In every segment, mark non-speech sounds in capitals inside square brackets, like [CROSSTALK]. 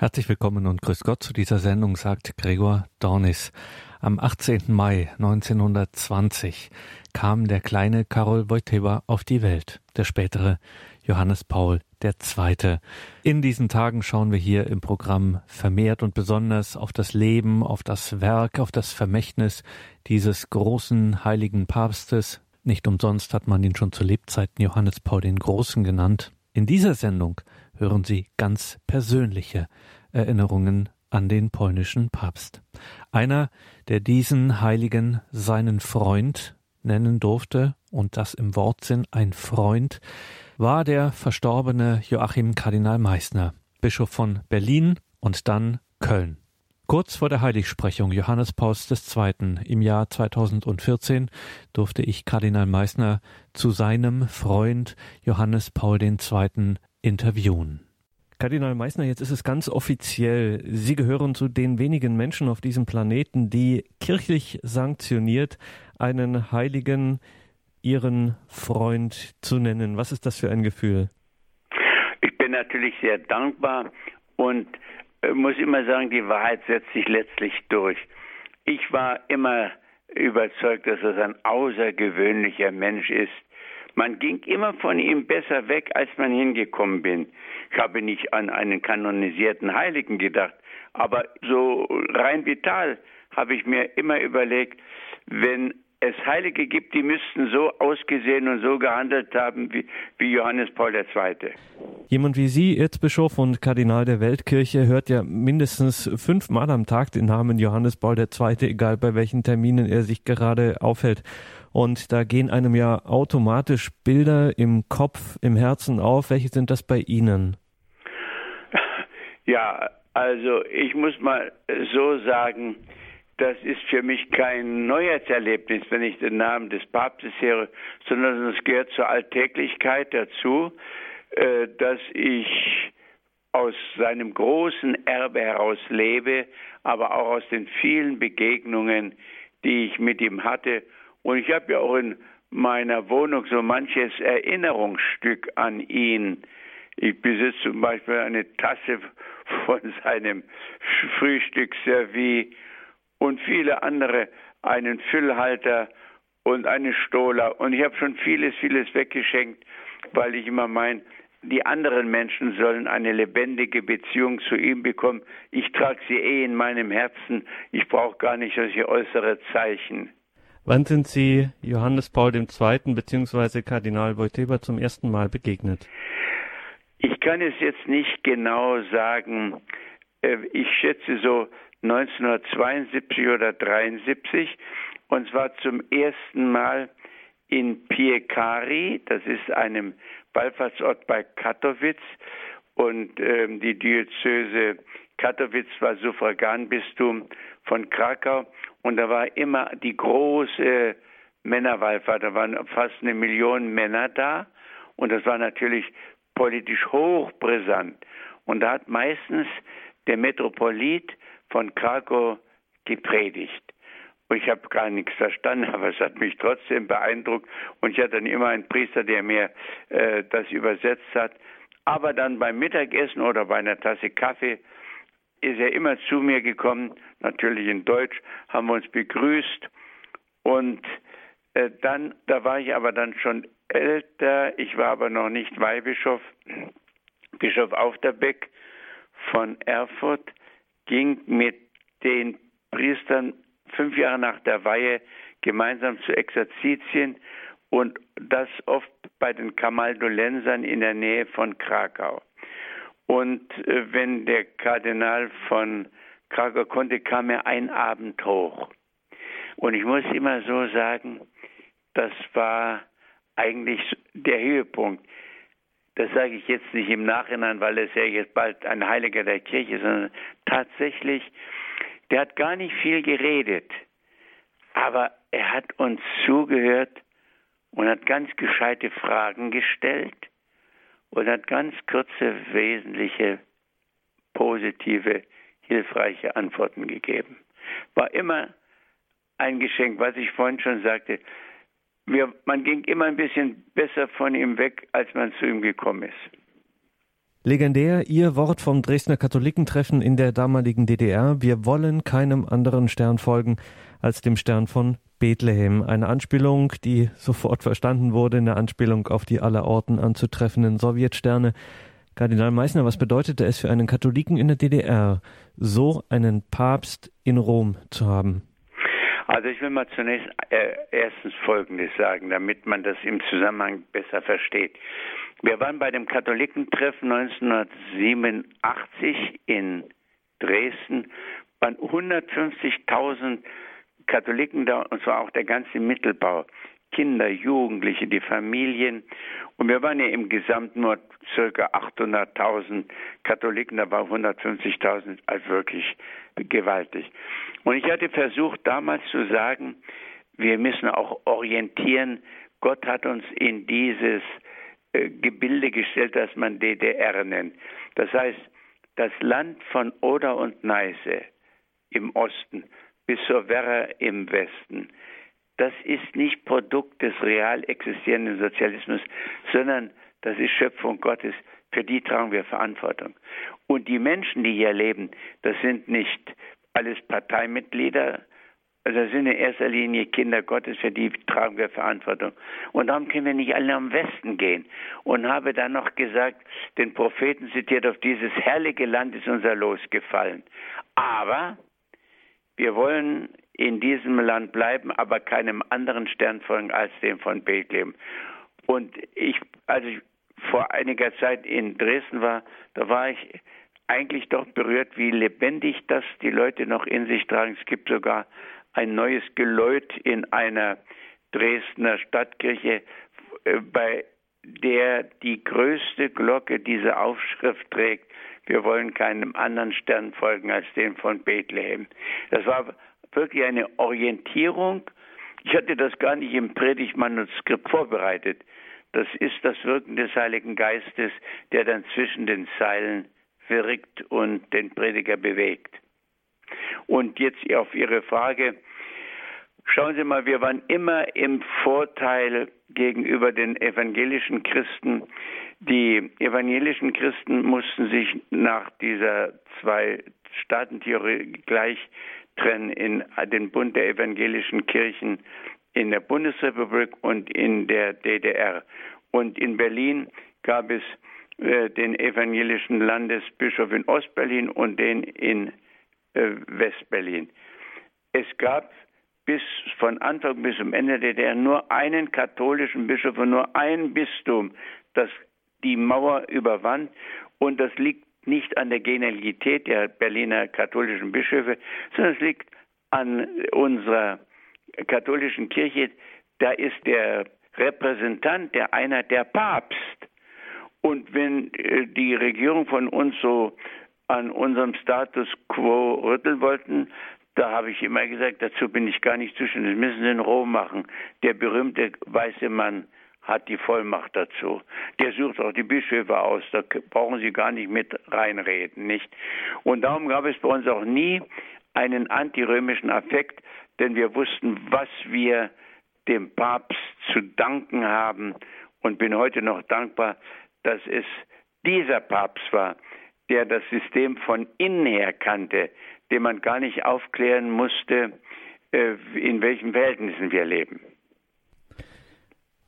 Herzlich willkommen und grüß Gott zu dieser Sendung, sagt Gregor Dornis. Am 18. Mai 1920 kam der kleine Karol Wojtyła auf die Welt, der spätere Johannes Paul II. In diesen Tagen schauen wir hier im Programm vermehrt und besonders auf das Leben, auf das Werk, auf das Vermächtnis dieses großen heiligen Papstes. Nicht umsonst hat man ihn schon zu Lebzeiten Johannes Paul den Großen genannt. In dieser Sendung hören Sie ganz persönliche Erinnerungen an den polnischen Papst. Einer, der diesen Heiligen seinen Freund nennen durfte, und das im Wortsinn ein Freund, war der verstorbene Joachim Kardinal Meissner, Bischof von Berlin und dann Köln. Kurz vor der Heiligsprechung Johannes Pauls II. im Jahr 2014 durfte ich Kardinal Meissner zu seinem Freund Johannes Paul II. Interviewen. Kardinal Meissner, jetzt ist es ganz offiziell. Sie gehören zu den wenigen Menschen auf diesem Planeten, die kirchlich sanktioniert einen Heiligen, ihren Freund zu nennen. Was ist das für ein Gefühl? Ich bin natürlich sehr dankbar und äh, muss immer sagen, die Wahrheit setzt sich letztlich durch. Ich war immer überzeugt, dass es ein außergewöhnlicher Mensch ist, man ging immer von ihm besser weg, als man hingekommen bin. Ich habe nicht an einen kanonisierten Heiligen gedacht, aber so rein vital habe ich mir immer überlegt, wenn es Heilige gibt, die müssten so ausgesehen und so gehandelt haben wie, wie Johannes Paul II. Jemand wie Sie, Erzbischof und Kardinal der Weltkirche, hört ja mindestens fünfmal am Tag den Namen Johannes Paul II., egal bei welchen Terminen er sich gerade aufhält. Und da gehen einem ja automatisch Bilder im Kopf, im Herzen auf. Welche sind das bei Ihnen? Ja, also ich muss mal so sagen, das ist für mich kein Neuheitserlebnis, wenn ich den Namen des Papstes höre, sondern es gehört zur Alltäglichkeit dazu, äh, dass ich aus seinem großen Erbe heraus lebe, aber auch aus den vielen Begegnungen, die ich mit ihm hatte und ich habe ja auch in meiner Wohnung so manches Erinnerungsstück an ihn. Ich besitze zum Beispiel eine Tasse von [LAUGHS] seinem Frühstücksservie und viele andere, einen Füllhalter und eine Stola. Und ich habe schon vieles, vieles weggeschenkt, weil ich immer meine, die anderen Menschen sollen eine lebendige Beziehung zu ihm bekommen. Ich trage sie eh in meinem Herzen. Ich brauche gar nicht solche äußere Zeichen. Wann sind Sie Johannes Paul II. bzw. Kardinal Wojtyła zum ersten Mal begegnet? Ich kann es jetzt nicht genau sagen. Äh, ich schätze so 1972 oder 73 und zwar zum ersten Mal in Piekari, das ist einem Wallfahrtsort bei Katowice und ähm, die Diözese Katowice war Suffraganbistum von Krakau und da war immer die große Männerwallfahrt. Da waren fast eine Million Männer da und das war natürlich politisch hochbrisant. Und da hat meistens der Metropolit von Krakau gepredigt. Ich habe gar nichts verstanden, [LAUGHS] aber es hat mich trotzdem beeindruckt. Und ich hatte dann immer einen Priester, der mir äh, das übersetzt hat. Aber dann beim Mittagessen oder bei einer Tasse Kaffee ist er immer zu mir gekommen, natürlich in Deutsch, haben wir uns begrüßt und äh, dann, da war ich aber dann schon älter, ich war aber noch nicht Weihbischof, Bischof Aufterbeck von Erfurt ging mit den Priestern fünf Jahre nach der Weihe gemeinsam zu Exerzitien und das oft bei den Kamaldolensern in der Nähe von Krakau. Und äh, wenn der Kardinal von Krakau konnte, kam er ein Abend hoch. Und ich muss immer so sagen, das war eigentlich der Höhepunkt. Das sage ich jetzt nicht im Nachhinein, weil es ja jetzt bald ein Heiliger der Kirche ist, sondern tatsächlich, der hat gar nicht viel geredet, aber er hat uns zugehört und hat ganz gescheite Fragen gestellt und hat ganz kurze, wesentliche, positive, hilfreiche Antworten gegeben. War immer ein Geschenk, was ich vorhin schon sagte. Wir, man ging immer ein bisschen besser von ihm weg, als man zu ihm gekommen ist. Legendär Ihr Wort vom Dresdner Katholikentreffen in der damaligen DDR. Wir wollen keinem anderen Stern folgen als dem Stern von Bethlehem. Eine Anspielung, die sofort verstanden wurde, eine Anspielung auf die aller Orten anzutreffenden Sowjetsterne. Kardinal Meissner, was bedeutete es für einen Katholiken in der DDR, so einen Papst in Rom zu haben? Also ich will mal zunächst äh, erstens Folgendes sagen, damit man das im Zusammenhang besser versteht. Wir waren bei dem Katholikentreffen 1987 in Dresden, waren 150.000 Katholiken da, und zwar auch der ganze Mittelbau. Kinder, Jugendliche, die Familien. Und wir waren ja im Gesamten nur circa 800.000 Katholiken, da war 150.000, also wirklich gewaltig. Und ich hatte versucht damals zu sagen, wir müssen auch orientieren. Gott hat uns in dieses äh, Gebilde gestellt, das man DDR nennt. Das heißt, das Land von Oder und Neiße im Osten bis zur Werra im Westen, das ist nicht Produkt des real existierenden Sozialismus, sondern das ist Schöpfung Gottes. Für die tragen wir Verantwortung. Und die Menschen, die hier leben, das sind nicht alles Parteimitglieder, also das sind in erster Linie Kinder Gottes, für die tragen wir Verantwortung. Und darum können wir nicht alle am Westen gehen. Und habe dann noch gesagt, den Propheten zitiert, auf dieses herrliche Land ist unser Los gefallen. Aber wir wollen in diesem Land bleiben, aber keinem anderen Stern folgen als dem von Bethlehem. Und ich, als ich vor einiger Zeit in Dresden war, da war ich eigentlich doch berührt, wie lebendig das die Leute noch in sich tragen. Es gibt sogar ein neues Geläut in einer Dresdner Stadtkirche, äh, bei der die größte Glocke diese Aufschrift trägt. Wir wollen keinem anderen Stern folgen als dem von Bethlehem. Das war wirklich eine Orientierung. Ich hatte das gar nicht im Predigtmanuskript vorbereitet. Das ist das Wirken des Heiligen Geistes, der dann zwischen den Zeilen wirkt und den Prediger bewegt. Und jetzt auf Ihre Frage. Schauen Sie mal, wir waren immer im Vorteil gegenüber den evangelischen Christen. Die evangelischen Christen mussten sich nach dieser Zwei-Staaten-Theorie gleich trennen in den Bund der evangelischen Kirchen in der Bundesrepublik und in der DDR. Und in Berlin gab es äh, den evangelischen Landesbischof in Ostberlin und den in Westberlin. Es gab bis von Anfang bis zum Ende der DDR nur einen katholischen Bischof und nur ein Bistum, das die Mauer überwand. Und das liegt nicht an der Genialität der Berliner katholischen Bischöfe, sondern es liegt an unserer katholischen Kirche. Da ist der Repräsentant der Einheit der Papst. Und wenn äh, die Regierung von uns so an unserem Status quo rütteln wollten, da habe ich immer gesagt, dazu bin ich gar nicht zuständig. Das müssen Sie in Rom machen. Der berühmte weiße Mann hat die Vollmacht dazu. Der sucht auch die Bischöfe aus. Da brauchen Sie gar nicht mit reinreden, nicht? Und darum gab es bei uns auch nie einen antirömischen Affekt, denn wir wussten, was wir dem Papst zu danken haben und bin heute noch dankbar, dass es dieser Papst war, der das System von innen her kannte, dem man gar nicht aufklären musste, äh, in welchen Verhältnissen wir leben.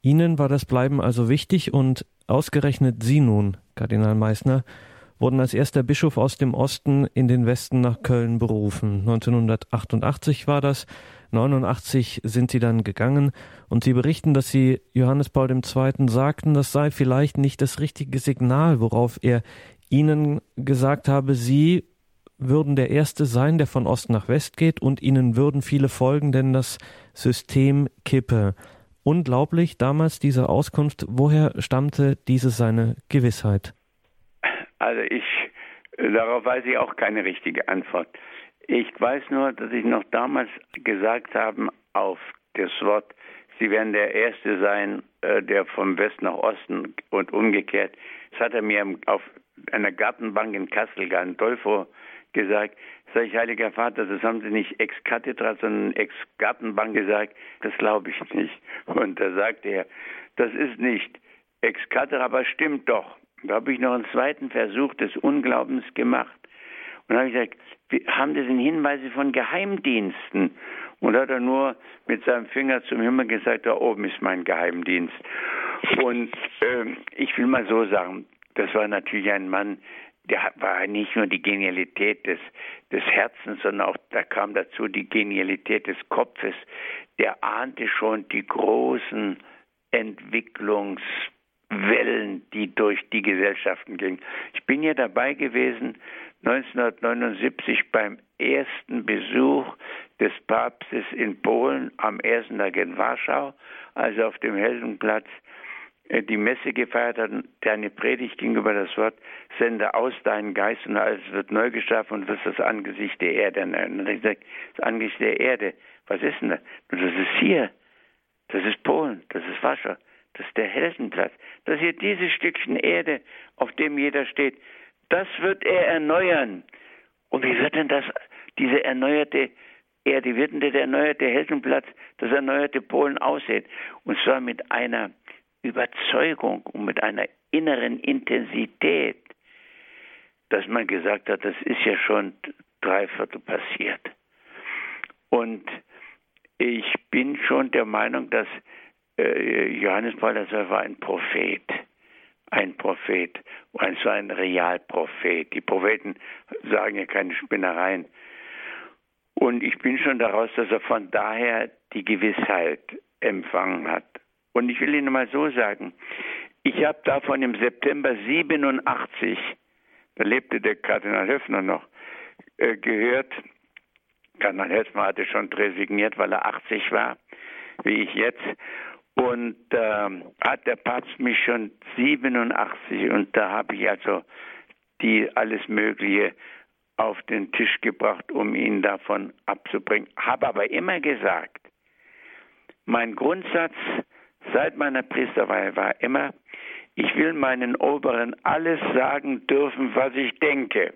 Ihnen war das Bleiben also wichtig und ausgerechnet Sie nun, Kardinal Meissner, wurden als erster Bischof aus dem Osten in den Westen nach Köln berufen. 1988 war das. 89 sind sie dann gegangen und sie berichten, dass sie Johannes Paul II. sagten, das sei vielleicht nicht das richtige Signal, worauf er ihnen gesagt habe, sie würden der Erste sein, der von Ost nach West geht und ihnen würden viele folgen, denn das System kippe. Unglaublich damals diese Auskunft. Woher stammte diese seine Gewissheit? Also ich, darauf weiß ich auch keine richtige Antwort. Ich weiß nur, dass ich noch damals gesagt habe auf das Wort, Sie werden der Erste sein, der vom Westen nach Osten und umgekehrt. Das hat er mir auf einer Gartenbank in Kassel, Gandolfo, gesagt. Sag ich, Heiliger Vater, das haben Sie nicht ex cathedra, sondern ex Gartenbank gesagt. Das glaube ich nicht. Und da sagte er, das ist nicht ex cathedra, aber stimmt doch. Da habe ich noch einen zweiten Versuch des Unglaubens gemacht. Und habe ich gesagt, haben das denn Hinweise von Geheimdiensten? Und hat er nur mit seinem Finger zum Himmel gesagt, da oben ist mein Geheimdienst. Und äh, ich will mal so sagen, das war natürlich ein Mann, der war nicht nur die Genialität des, des Herzens, sondern auch da kam dazu die Genialität des Kopfes. Der ahnte schon die großen Entwicklungswellen, die durch die Gesellschaften gingen. Ich bin ja dabei gewesen 1979 beim ersten Besuch des Papstes in Polen am ersten Tag in Warschau, also auf dem Heldenplatz äh, die Messe gefeiert hat, deine Predigt ging über das Wort, sende aus deinen Geist und alles wird neu geschaffen und wirst das Angesicht der Erde nennen. Das Angesicht der Erde, was ist denn das? Das ist hier, das ist Polen, das ist Warschau, das ist der Heldenplatz. Das hier dieses Stückchen Erde, auf dem jeder steht. Das wird er erneuern. Und wie wird denn das, diese erneuerte Erde, wie wird denn der erneuerte Heldenplatz, das erneuerte Polen aussehen? Und zwar mit einer Überzeugung und mit einer inneren Intensität, dass man gesagt hat, das ist ja schon drei Viertel passiert. Und ich bin schon der Meinung, dass äh, Johannes Paul II war ein Prophet. Ein Prophet, und zwar ein Realprophet. Die Propheten sagen ja keine Spinnereien. Und ich bin schon daraus, dass er von daher die Gewissheit empfangen hat. Und ich will Ihnen mal so sagen, ich habe davon im September 87, da lebte der Kardinal Höfner noch, äh, gehört, Kardinal Höfner hatte schon resigniert, weil er 80 war, wie ich jetzt. Und äh, hat der Papst mich schon 87 und da habe ich also die alles Mögliche auf den Tisch gebracht, um ihn davon abzubringen. Habe aber immer gesagt, mein Grundsatz seit meiner Priesterweihe war immer, ich will meinen Oberen alles sagen dürfen, was ich denke.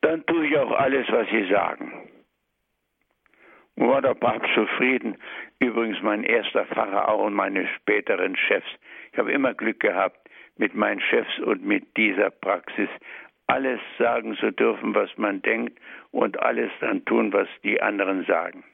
Dann tue ich auch alles, was sie sagen. War der Papst zufrieden? Übrigens mein erster Pfarrer auch und meine späteren Chefs. Ich habe immer Glück gehabt mit meinen Chefs und mit dieser Praxis. Alles sagen zu dürfen, was man denkt und alles dann tun, was die anderen sagen.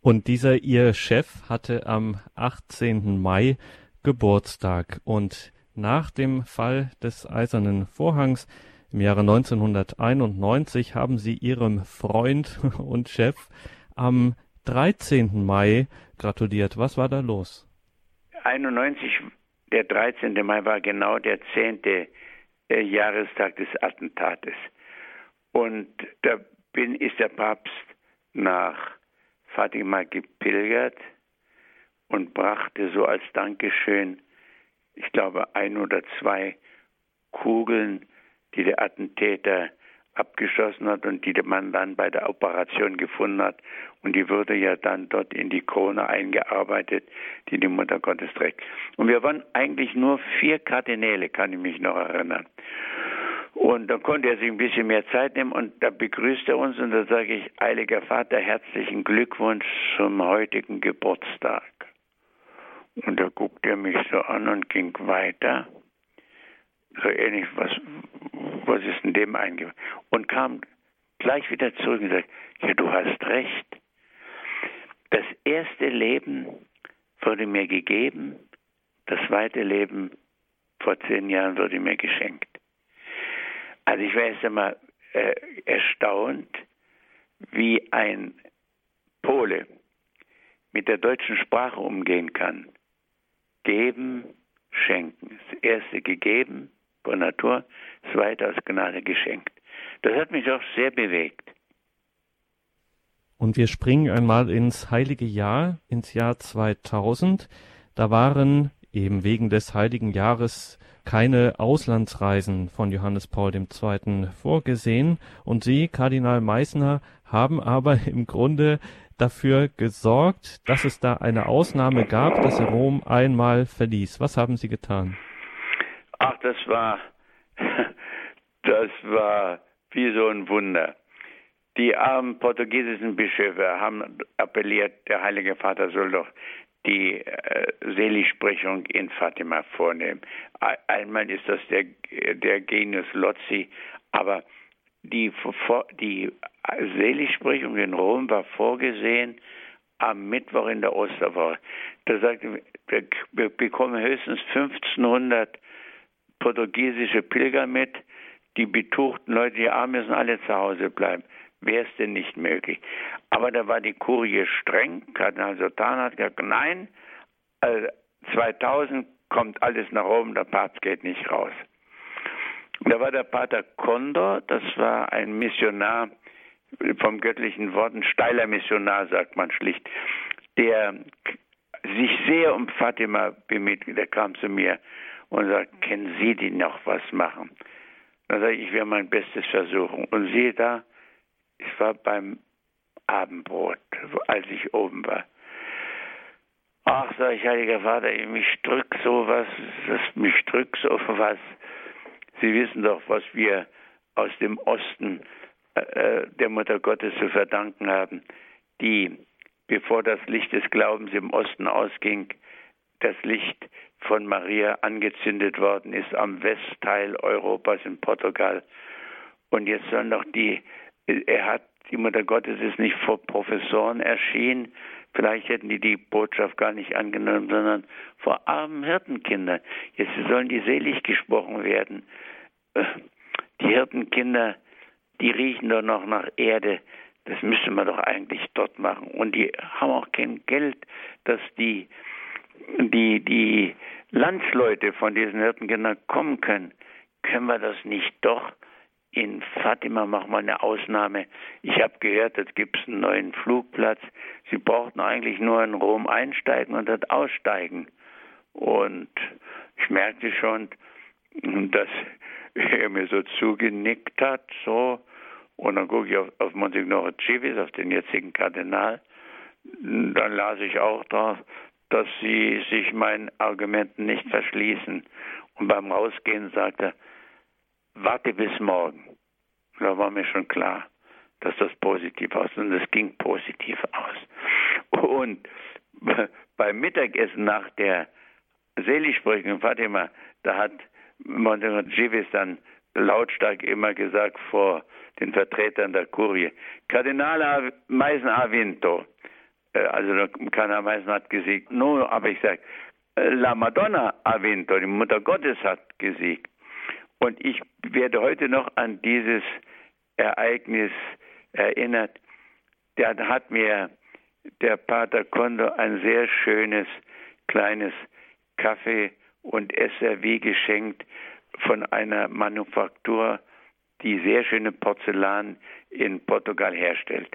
Und dieser ihr Chef hatte am 18. Mai Geburtstag. Und nach dem Fall des Eisernen Vorhangs im Jahre 1991 haben sie ihrem Freund [LAUGHS] und Chef am 13. Mai gratuliert. Was war da los? 91, der 13. Mai war genau der 10. Jahrestag des Attentates. Und da bin, ist der Papst nach Fatima gepilgert und brachte so als Dankeschön, ich glaube, ein oder zwei Kugeln, die der Attentäter abgeschossen hat und die man dann bei der Operation gefunden hat. Und die wurde ja dann dort in die Krone eingearbeitet, die die Mutter Gottes trägt. Und wir waren eigentlich nur vier Kardinäle, kann ich mich noch erinnern. Und dann konnte er sich ein bisschen mehr Zeit nehmen und da begrüßt er uns und da sage ich, Heiliger Vater, herzlichen Glückwunsch zum heutigen Geburtstag. Und da guckte er mich so an und ging weiter. So ähnlich, was, was ist in dem eingefallen? Und kam gleich wieder zurück und sagte, ja, du hast recht. Das erste Leben wurde mir gegeben, das zweite Leben vor zehn Jahren wurde mir geschenkt. Also ich war erst einmal äh, erstaunt, wie ein Pole mit der deutschen Sprache umgehen kann. Geben, schenken. Das erste gegeben von Natur, das zweite aus Gnade geschenkt. Das hat mich auch sehr bewegt. Und wir springen einmal ins heilige Jahr, ins Jahr 2000. Da waren eben wegen des heiligen Jahres keine Auslandsreisen von Johannes Paul II. vorgesehen und Sie, Kardinal Meissner, haben aber [LAUGHS] im Grunde dafür gesorgt, dass es da eine Ausnahme gab, dass er Rom einmal verließ. Was haben Sie getan? Ach, das war, [LAUGHS] das war wie so ein Wunder. Die armen portugiesischen Bischöfe haben appelliert, der Heilige Vater soll doch die äh, Seligsprechung in Fatima vornehmen. Einmal ist das der, der Genius Lozzi, aber die, die Seligsprechung in Rom war vorgesehen am Mittwoch in der Osterwoche. Da sagte wir, bekommen höchstens 1500 portugiesische Pilger mit. Die betuchten Leute, die Armen müssen alle zu Hause bleiben. Wäre es denn nicht möglich? Aber da war die Kurie streng. Kardinal Sultan hat gesagt, nein, äh, 2000 kommt alles nach Rom, der Papst geht nicht raus. Da war der Pater Condor, das war ein Missionar vom göttlichen Worten, steiler Missionar, sagt man schlicht, der sich sehr um Fatima bemüht. Der kam zu mir und sagt, kennen Sie die noch was machen? Dann sage ich, ich werde mein Bestes versuchen. Und siehe da, ich war beim Abendbrot, als ich oben war. Ach, sag ich, Heiliger Vater, mich drückt sowas, das, mich drückt so was. Sie wissen doch, was wir aus dem Osten äh, äh, der Mutter Gottes zu verdanken haben, die, bevor das Licht des Glaubens im Osten ausging, das Licht von Maria angezündet worden ist am Westteil Europas in Portugal. Und jetzt sollen doch die, er hat, die Mutter Gottes ist nicht vor Professoren erschienen, vielleicht hätten die die Botschaft gar nicht angenommen, sondern vor armen Hirtenkindern. Jetzt sollen die selig gesprochen werden. Die Hirtenkinder, die riechen doch noch nach Erde. Das müsste man doch eigentlich dort machen. Und die haben auch kein Geld, dass die, die, die Landsleute von diesen Hirtenkindern kommen können. Können wir das nicht doch in Fatima machen wir eine Ausnahme. Ich habe gehört, es gibt einen neuen Flugplatz. Sie brauchten eigentlich nur in Rom einsteigen und dort aussteigen. Und ich merkte schon, dass er mir so zugenickt hat, so. Und dann gucke ich auf, auf Monsignore Civis, auf den jetzigen Kardinal. Dann las ich auch drauf, dass sie sich meinen Argumenten nicht verschließen. Und beim Rausgehen sagte er, warte bis morgen. Da war mir schon klar, dass das positiv aus und es ging positiv aus. Und [LAUGHS] beim Mittagessen nach der Seligsprechung in Fatima, da hat Monsignor Givis dann lautstark immer gesagt vor den Vertretern der Kurie, Kardinal Meisen ha vinto. Äh, also Kardinal Meisen hat gesiegt. Nur aber ich sage, äh, La Madonna ha vinto, die Mutter Gottes hat gesiegt. Und ich werde heute noch an dieses Ereignis erinnert. Da hat mir der Pater Kondo ein sehr schönes kleines Kaffee- und Esservie geschenkt von einer Manufaktur, die sehr schöne Porzellan in Portugal herstellt.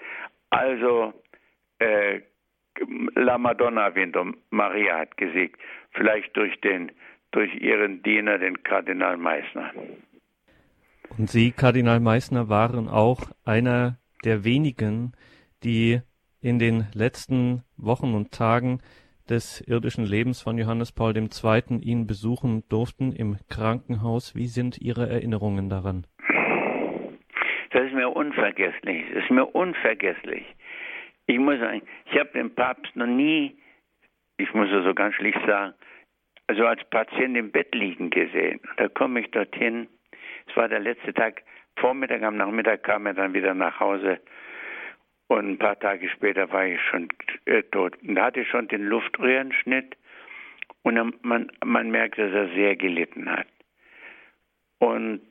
Also äh, La Madonna Winter, Maria hat gesiegt, vielleicht durch den durch ihren Diener, den Kardinal Meissner. Und Sie, Kardinal Meissner, waren auch einer der wenigen, die in den letzten Wochen und Tagen des irdischen Lebens von Johannes Paul II. ihn besuchen durften im Krankenhaus. Wie sind Ihre Erinnerungen daran? Das ist mir unvergesslich. Das ist mir unvergesslich. Ich muss sagen, ich habe den Papst noch nie, ich muss es so ganz schlicht sagen, also als Patient im Bett liegen gesehen. Da komme ich dorthin. Es war der letzte Tag. Vormittag, am Nachmittag kam er dann wieder nach Hause. Und ein paar Tage später war ich schon äh, tot. Und da hatte ich schon den Luftröhrenschnitt. Und man, man merkt, dass er sehr gelitten hat. Und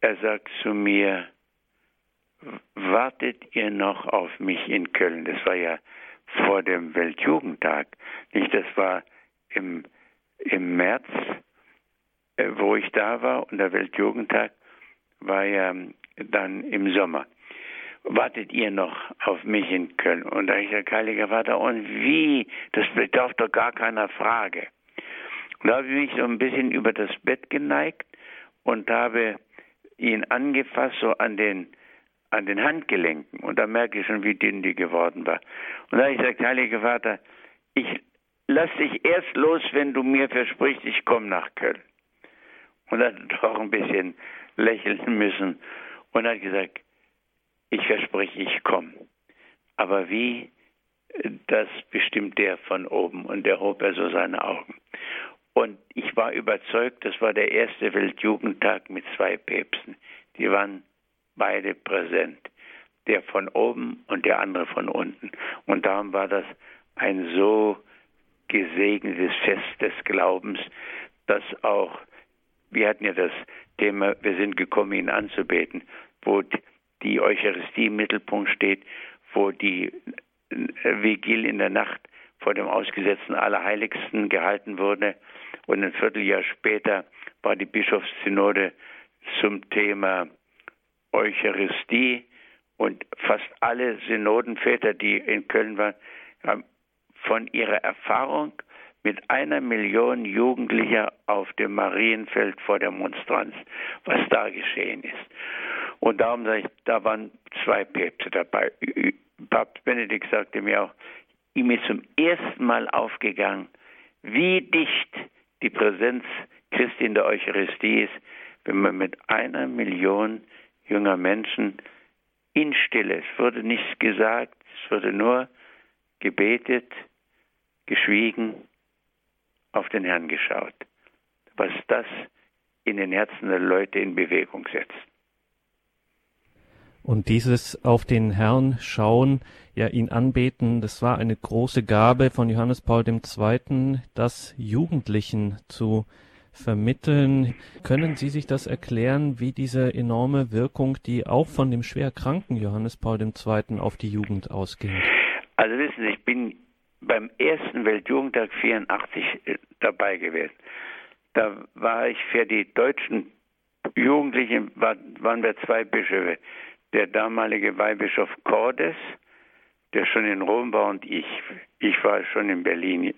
er sagt zu mir, wartet ihr noch auf mich in Köln? Das war ja vor dem Weltjugendtag. Nicht, das war im, im März, äh, wo ich da war, und der Weltjugendtag war ja dann im Sommer wartet ihr noch auf mich in Köln? Und da ich gesagt, Heiliger Vater, und wie? Das bedarf doch gar keiner Frage. Da habe ich mich so ein bisschen über das Bett geneigt und habe ihn angefasst, so an den, an den Handgelenken. Und da merke ich schon, wie dünn die geworden war. Und da habe ich gesagt, Heiliger Vater, ich lass dich erst los, wenn du mir versprichst, ich komme nach Köln. Und hat [LAUGHS] doch ein bisschen lächeln müssen und hat gesagt, ich verspreche, ich komme. Aber wie das bestimmt der von oben. Und der hob er so seine Augen. Und ich war überzeugt, das war der erste Weltjugendtag mit zwei Päpsten. Die waren beide präsent. Der von oben und der andere von unten. Und darum war das ein so gesegnetes Fest des Glaubens, dass auch, wir hatten ja das Thema, wir sind gekommen, ihn anzubeten, wo die Eucharistie im Mittelpunkt steht, wo die Vigil in der Nacht vor dem ausgesetzten Allerheiligsten gehalten wurde. Und ein Vierteljahr später war die Bischofssynode zum Thema Eucharistie. Und fast alle Synodenväter, die in Köln waren, haben von ihrer Erfahrung mit einer Million Jugendlicher auf dem Marienfeld vor der Monstranz, was da geschehen ist. Und darum sage ich, da waren zwei Päpste dabei. Papst Benedikt sagte mir auch, ihm ist zum ersten Mal aufgegangen, wie dicht die Präsenz Christi in der Eucharistie ist, wenn man mit einer Million junger Menschen in Stille, es wurde nichts gesagt, es wurde nur gebetet, geschwiegen, auf den Herrn geschaut, was das in den Herzen der Leute in Bewegung setzt. Und dieses auf den Herrn schauen, ja ihn anbeten, das war eine große Gabe von Johannes Paul II., das Jugendlichen zu vermitteln. Können Sie sich das erklären, wie diese enorme Wirkung, die auch von dem schwer kranken Johannes Paul II. auf die Jugend ausging? Also wissen Sie, ich bin beim ersten Weltjugendtag 84 äh, dabei gewesen. Da war ich für die deutschen Jugendlichen, waren wir zwei Bischöfe der damalige Weihbischof Cordes, der schon in Rom war und ich. Ich war schon in Berlin.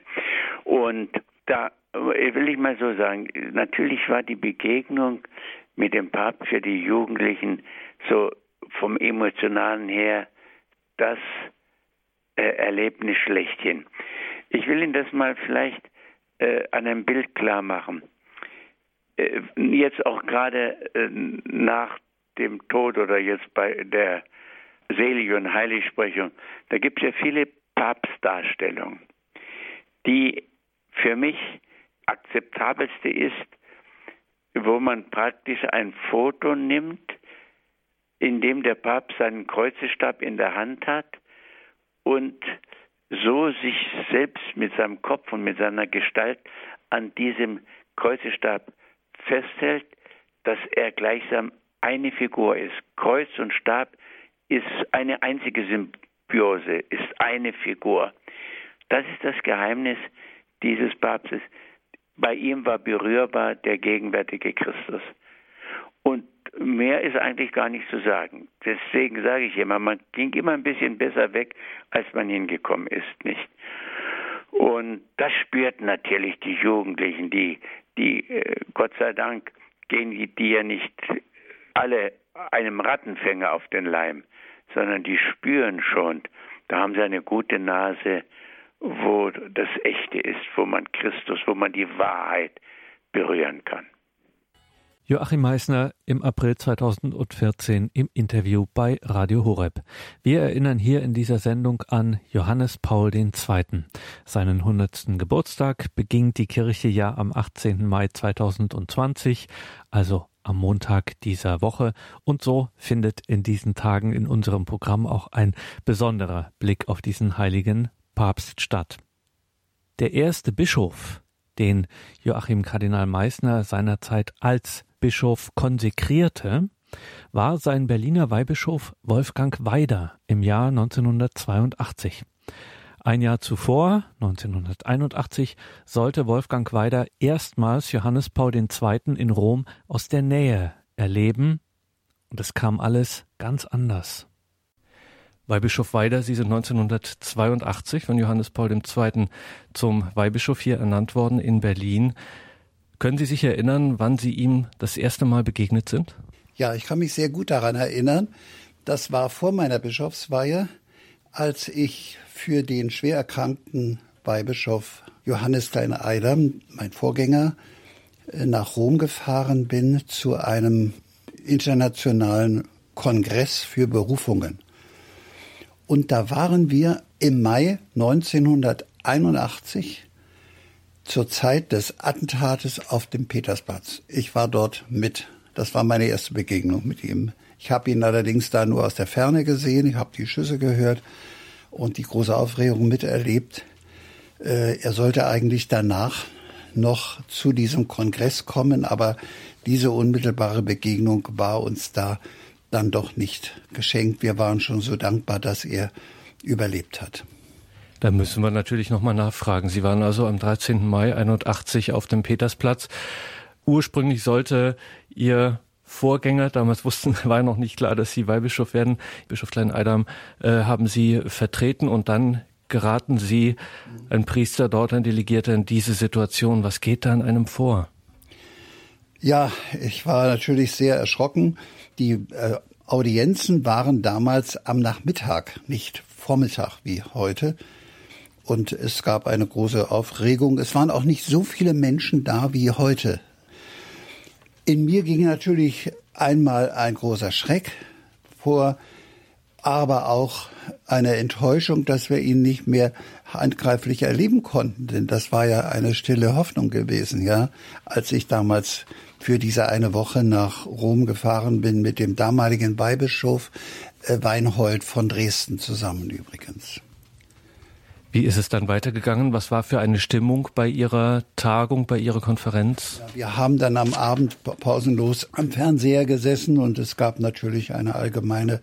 Und da will ich mal so sagen, natürlich war die Begegnung mit dem Papst für die Jugendlichen so vom emotionalen her das äh, Erlebnis schlechthin. Ich will Ihnen das mal vielleicht äh, an einem Bild klar machen. Äh, jetzt auch gerade äh, nach dem Tod oder jetzt bei der Selig- und Heiligsprechung, da gibt es ja viele Papstdarstellungen. Die für mich akzeptabelste ist, wo man praktisch ein Foto nimmt, in dem der Papst seinen Kreuzestab in der Hand hat und so sich selbst mit seinem Kopf und mit seiner Gestalt an diesem Kreuzestab festhält, dass er gleichsam eine Figur ist. Kreuz und Stab ist eine einzige Symbiose, ist eine Figur. Das ist das Geheimnis dieses Papstes. Bei ihm war berührbar der gegenwärtige Christus. Und mehr ist eigentlich gar nicht zu sagen. Deswegen sage ich immer, man ging immer ein bisschen besser weg, als man hingekommen ist, nicht? Und das spürten natürlich die Jugendlichen, die, die äh, Gott sei Dank gehen die, die ja nicht alle einem Rattenfänger auf den Leim, sondern die spüren schon, da haben sie eine gute Nase, wo das Echte ist, wo man Christus, wo man die Wahrheit berühren kann. Joachim Meissner im April 2014 im Interview bei Radio Horeb. Wir erinnern hier in dieser Sendung an Johannes Paul II. Seinen 100. Geburtstag beging die Kirche ja am 18. Mai 2020, also am Montag dieser Woche. Und so findet in diesen Tagen in unserem Programm auch ein besonderer Blick auf diesen heiligen Papst statt. Der erste Bischof, den Joachim Kardinal Meissner seinerzeit als Bischof konsekrierte, war sein Berliner Weihbischof Wolfgang Weider im Jahr 1982. Ein Jahr zuvor, 1981, sollte Wolfgang Weider erstmals Johannes Paul II. in Rom aus der Nähe erleben, und es kam alles ganz anders. Weihbischof Weider, Sie sind 1982 von Johannes Paul II. zum Weihbischof hier ernannt worden in Berlin. Können Sie sich erinnern, wann Sie ihm das erste Mal begegnet sind? Ja, ich kann mich sehr gut daran erinnern. Das war vor meiner Bischofsweihe, als ich für den schwer erkrankten Weihbischof Johannes Kleine Eiler, mein Vorgänger, äh, nach Rom gefahren bin zu einem internationalen Kongress für Berufungen. Und da waren wir im Mai 1981 zur Zeit des Attentates auf dem Petersplatz. Ich war dort mit. Das war meine erste Begegnung mit ihm. Ich habe ihn allerdings da nur aus der Ferne gesehen. Ich habe die Schüsse gehört und die große Aufregung miterlebt. Äh, er sollte eigentlich danach noch zu diesem Kongress kommen, aber diese unmittelbare Begegnung war uns da dann doch nicht geschenkt. Wir waren schon so dankbar, dass er überlebt hat. Da müssen wir natürlich nochmal nachfragen. Sie waren also am 13. Mai 81 auf dem Petersplatz. Ursprünglich sollte Ihr Vorgänger, damals wussten, [LAUGHS] war noch nicht klar, dass Sie Weihbischof werden, Bischof Klein-Eidam, äh, haben Sie vertreten und dann geraten Sie, ein Priester dort, ein Delegierter, in diese Situation. Was geht da in einem vor? Ja, ich war natürlich sehr erschrocken. Die äh, Audienzen waren damals am Nachmittag, nicht Vormittag wie heute. Und es gab eine große Aufregung. Es waren auch nicht so viele Menschen da wie heute. In mir ging natürlich einmal ein großer Schreck vor, aber auch eine Enttäuschung, dass wir ihn nicht mehr handgreiflich erleben konnten. Denn das war ja eine stille Hoffnung gewesen, ja, als ich damals für diese eine Woche nach Rom gefahren bin mit dem damaligen Weihbischof äh, Weinhold von Dresden zusammen übrigens. Wie ist es dann weitergegangen? Was war für eine Stimmung bei Ihrer Tagung, bei Ihrer Konferenz? Ja, wir haben dann am Abend pausenlos am Fernseher gesessen und es gab natürlich eine allgemeine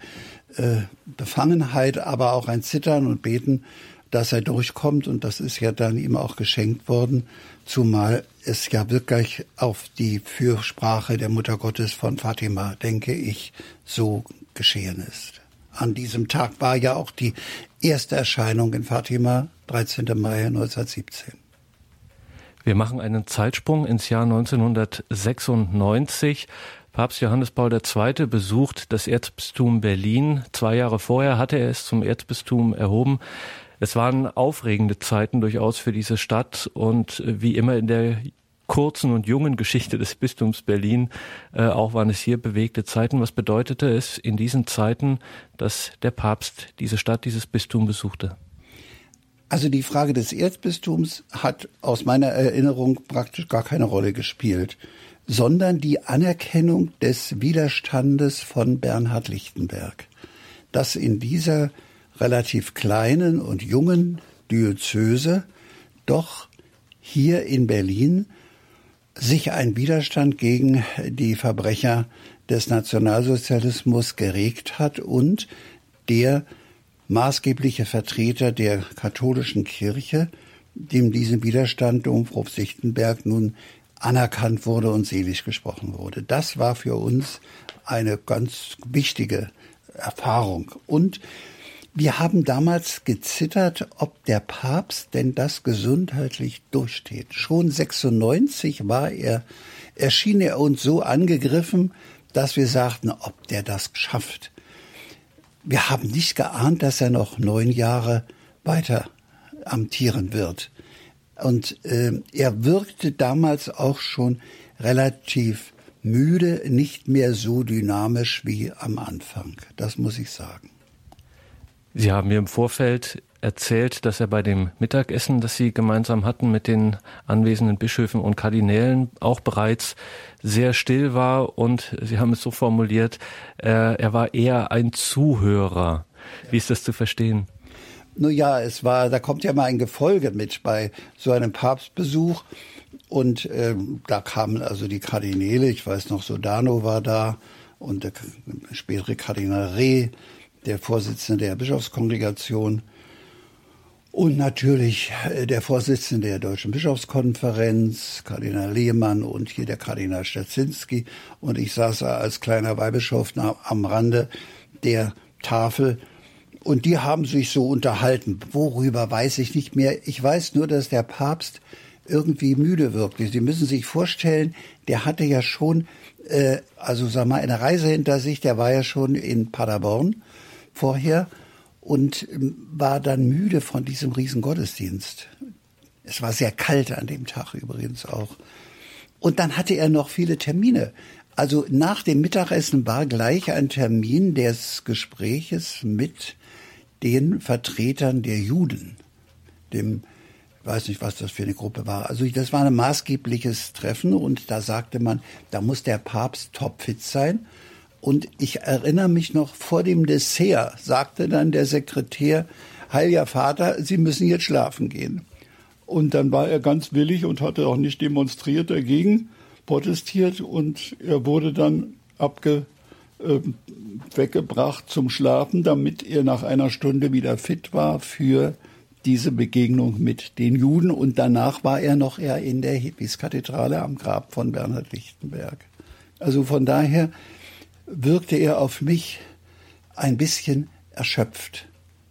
äh, Befangenheit, aber auch ein Zittern und Beten, dass er durchkommt und das ist ja dann ihm auch geschenkt worden, zumal es ja wirklich auf die Fürsprache der Mutter Gottes von Fatima, denke ich, so geschehen ist. An diesem Tag war ja auch die erste Erscheinung in Fatima, 13. Mai 1917. Wir machen einen Zeitsprung ins Jahr 1996. Papst Johannes Paul II. besucht das Erzbistum Berlin. Zwei Jahre vorher hatte er es zum Erzbistum erhoben. Es waren aufregende Zeiten durchaus für diese Stadt und wie immer in der kurzen und jungen Geschichte des Bistums Berlin, äh, auch waren es hier bewegte Zeiten. Was bedeutete es in diesen Zeiten, dass der Papst diese Stadt, dieses Bistum besuchte? Also die Frage des Erzbistums hat aus meiner Erinnerung praktisch gar keine Rolle gespielt, sondern die Anerkennung des Widerstandes von Bernhard Lichtenberg, dass in dieser relativ kleinen und jungen Diözese doch hier in Berlin sich ein Widerstand gegen die Verbrecher des Nationalsozialismus geregt hat und der maßgebliche Vertreter der katholischen Kirche, dem diesem Widerstand Domprof Sichtenberg nun anerkannt wurde und selig gesprochen wurde. Das war für uns eine ganz wichtige Erfahrung. Und wir haben damals gezittert, ob der Papst denn das gesundheitlich durchsteht. Schon 96 war er, erschien er uns so angegriffen, dass wir sagten, ob der das schafft. Wir haben nicht geahnt, dass er noch neun Jahre weiter amtieren wird. Und äh, er wirkte damals auch schon relativ müde, nicht mehr so dynamisch wie am Anfang. Das muss ich sagen. Sie haben mir im Vorfeld erzählt, dass er bei dem Mittagessen, das Sie gemeinsam hatten mit den anwesenden Bischöfen und Kardinälen, auch bereits sehr still war und Sie haben es so formuliert, äh, er war eher ein Zuhörer. Wie ist das zu verstehen? Nun ja, es war, da kommt ja mal ein Gefolge mit bei so einem Papstbesuch und ähm, da kamen also die Kardinäle, ich weiß noch, Sodano war da und der spätere Kardinal Reh der Vorsitzende der Bischofskongregation und natürlich äh, der Vorsitzende der Deutschen Bischofskonferenz, Kardinal Lehmann und hier der Kardinal Stadzinski. Und ich saß als kleiner Weihbischof am Rande der Tafel. Und die haben sich so unterhalten. Worüber weiß ich nicht mehr. Ich weiß nur, dass der Papst irgendwie müde wirkte. Sie müssen sich vorstellen, der hatte ja schon, äh, also sag mal, eine Reise hinter sich. Der war ja schon in Paderborn vorher und ähm, war dann müde von diesem Riesengottesdienst. Es war sehr kalt an dem Tag übrigens auch. Und dann hatte er noch viele Termine. Also nach dem Mittagessen war gleich ein Termin des Gespräches mit den Vertretern der Juden, dem weiß nicht, was das für eine Gruppe war. Also das war ein maßgebliches Treffen und da sagte man, da muss der Papst topfit sein. Und ich erinnere mich noch, vor dem Dessert sagte dann der Sekretär, Heiliger Vater, Sie müssen jetzt schlafen gehen. Und dann war er ganz willig und hatte auch nicht demonstriert dagegen, protestiert und er wurde dann abge, äh, weggebracht zum Schlafen, damit er nach einer Stunde wieder fit war für diese Begegnung mit den Juden und danach war er noch eher in der Hippies-Kathedrale am Grab von Bernhard Lichtenberg. Also von daher wirkte er auf mich ein bisschen erschöpft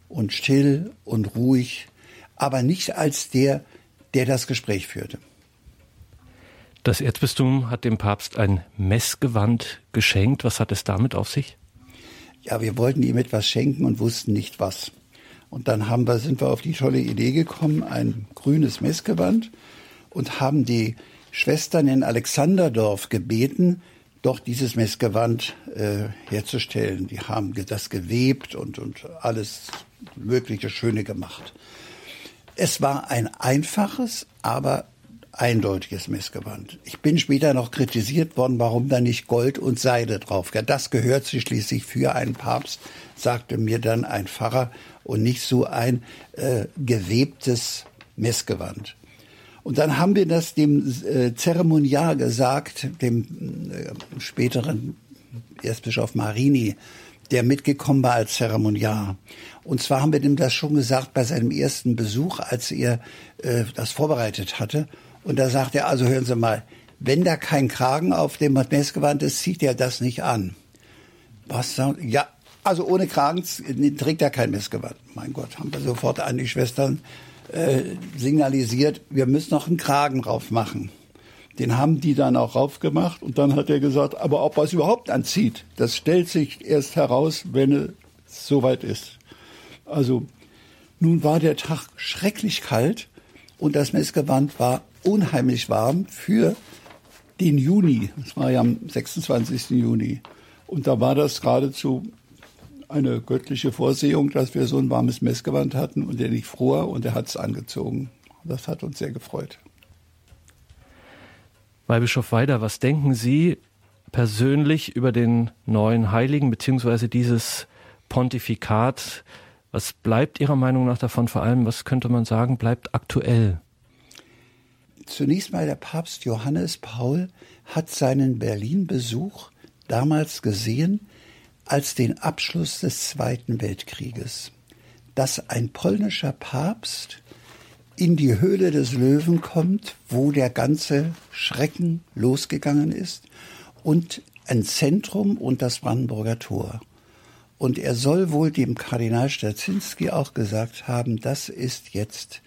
und still und ruhig, aber nicht als der, der das Gespräch führte. Das Erzbistum hat dem Papst ein Messgewand geschenkt. Was hat es damit auf sich? Ja, wir wollten ihm etwas schenken und wussten nicht was. Und dann haben wir, sind wir auf die tolle Idee gekommen, ein grünes Messgewand und haben die Schwestern in Alexanderdorf gebeten, doch dieses Messgewand äh, herzustellen. Die haben das gewebt und, und alles mögliche Schöne gemacht. Es war ein einfaches, aber eindeutiges Messgewand. Ich bin später noch kritisiert worden, warum da nicht Gold und Seide drauf. Ja, das gehört sich schließlich für einen Papst, sagte mir dann ein Pfarrer, und nicht so ein äh, gewebtes Messgewand. Und dann haben wir das dem äh, Zeremonial gesagt, dem äh, späteren Erzbischof Marini, der mitgekommen war als Zeremonial. Und zwar haben wir dem das schon gesagt bei seinem ersten Besuch, als er äh, das vorbereitet hatte. Und da sagt er, also hören Sie mal, wenn da kein Kragen auf dem Messgewand ist, zieht er das nicht an. Was? Ja, also ohne Kragen trägt er kein Messgewand. Mein Gott, haben wir sofort an die Schwestern äh, signalisiert, wir müssen noch einen Kragen drauf machen. Den haben die dann auch raufgemacht und dann hat er gesagt, aber ob er es überhaupt anzieht, das stellt sich erst heraus, wenn es soweit ist. Also nun war der Tag schrecklich kalt und das Messgewand war unheimlich warm für den Juni. Es war ja am 26. Juni. Und da war das geradezu eine göttliche Vorsehung, dass wir so ein warmes Messgewand hatten und er nicht fror und er hat es angezogen. Das hat uns sehr gefreut. Weihbischof Weider, was denken Sie persönlich über den neuen Heiligen bzw. dieses Pontifikat? Was bleibt Ihrer Meinung nach davon? Vor allem, was könnte man sagen, bleibt aktuell? Zunächst mal der Papst Johannes Paul hat seinen Berlin-Besuch damals gesehen als den Abschluss des Zweiten Weltkrieges, dass ein polnischer Papst in die Höhle des Löwen kommt, wo der ganze Schrecken losgegangen ist, und ein Zentrum und das Brandenburger Tor. Und er soll wohl dem Kardinal Stazinski auch gesagt haben, das ist jetzt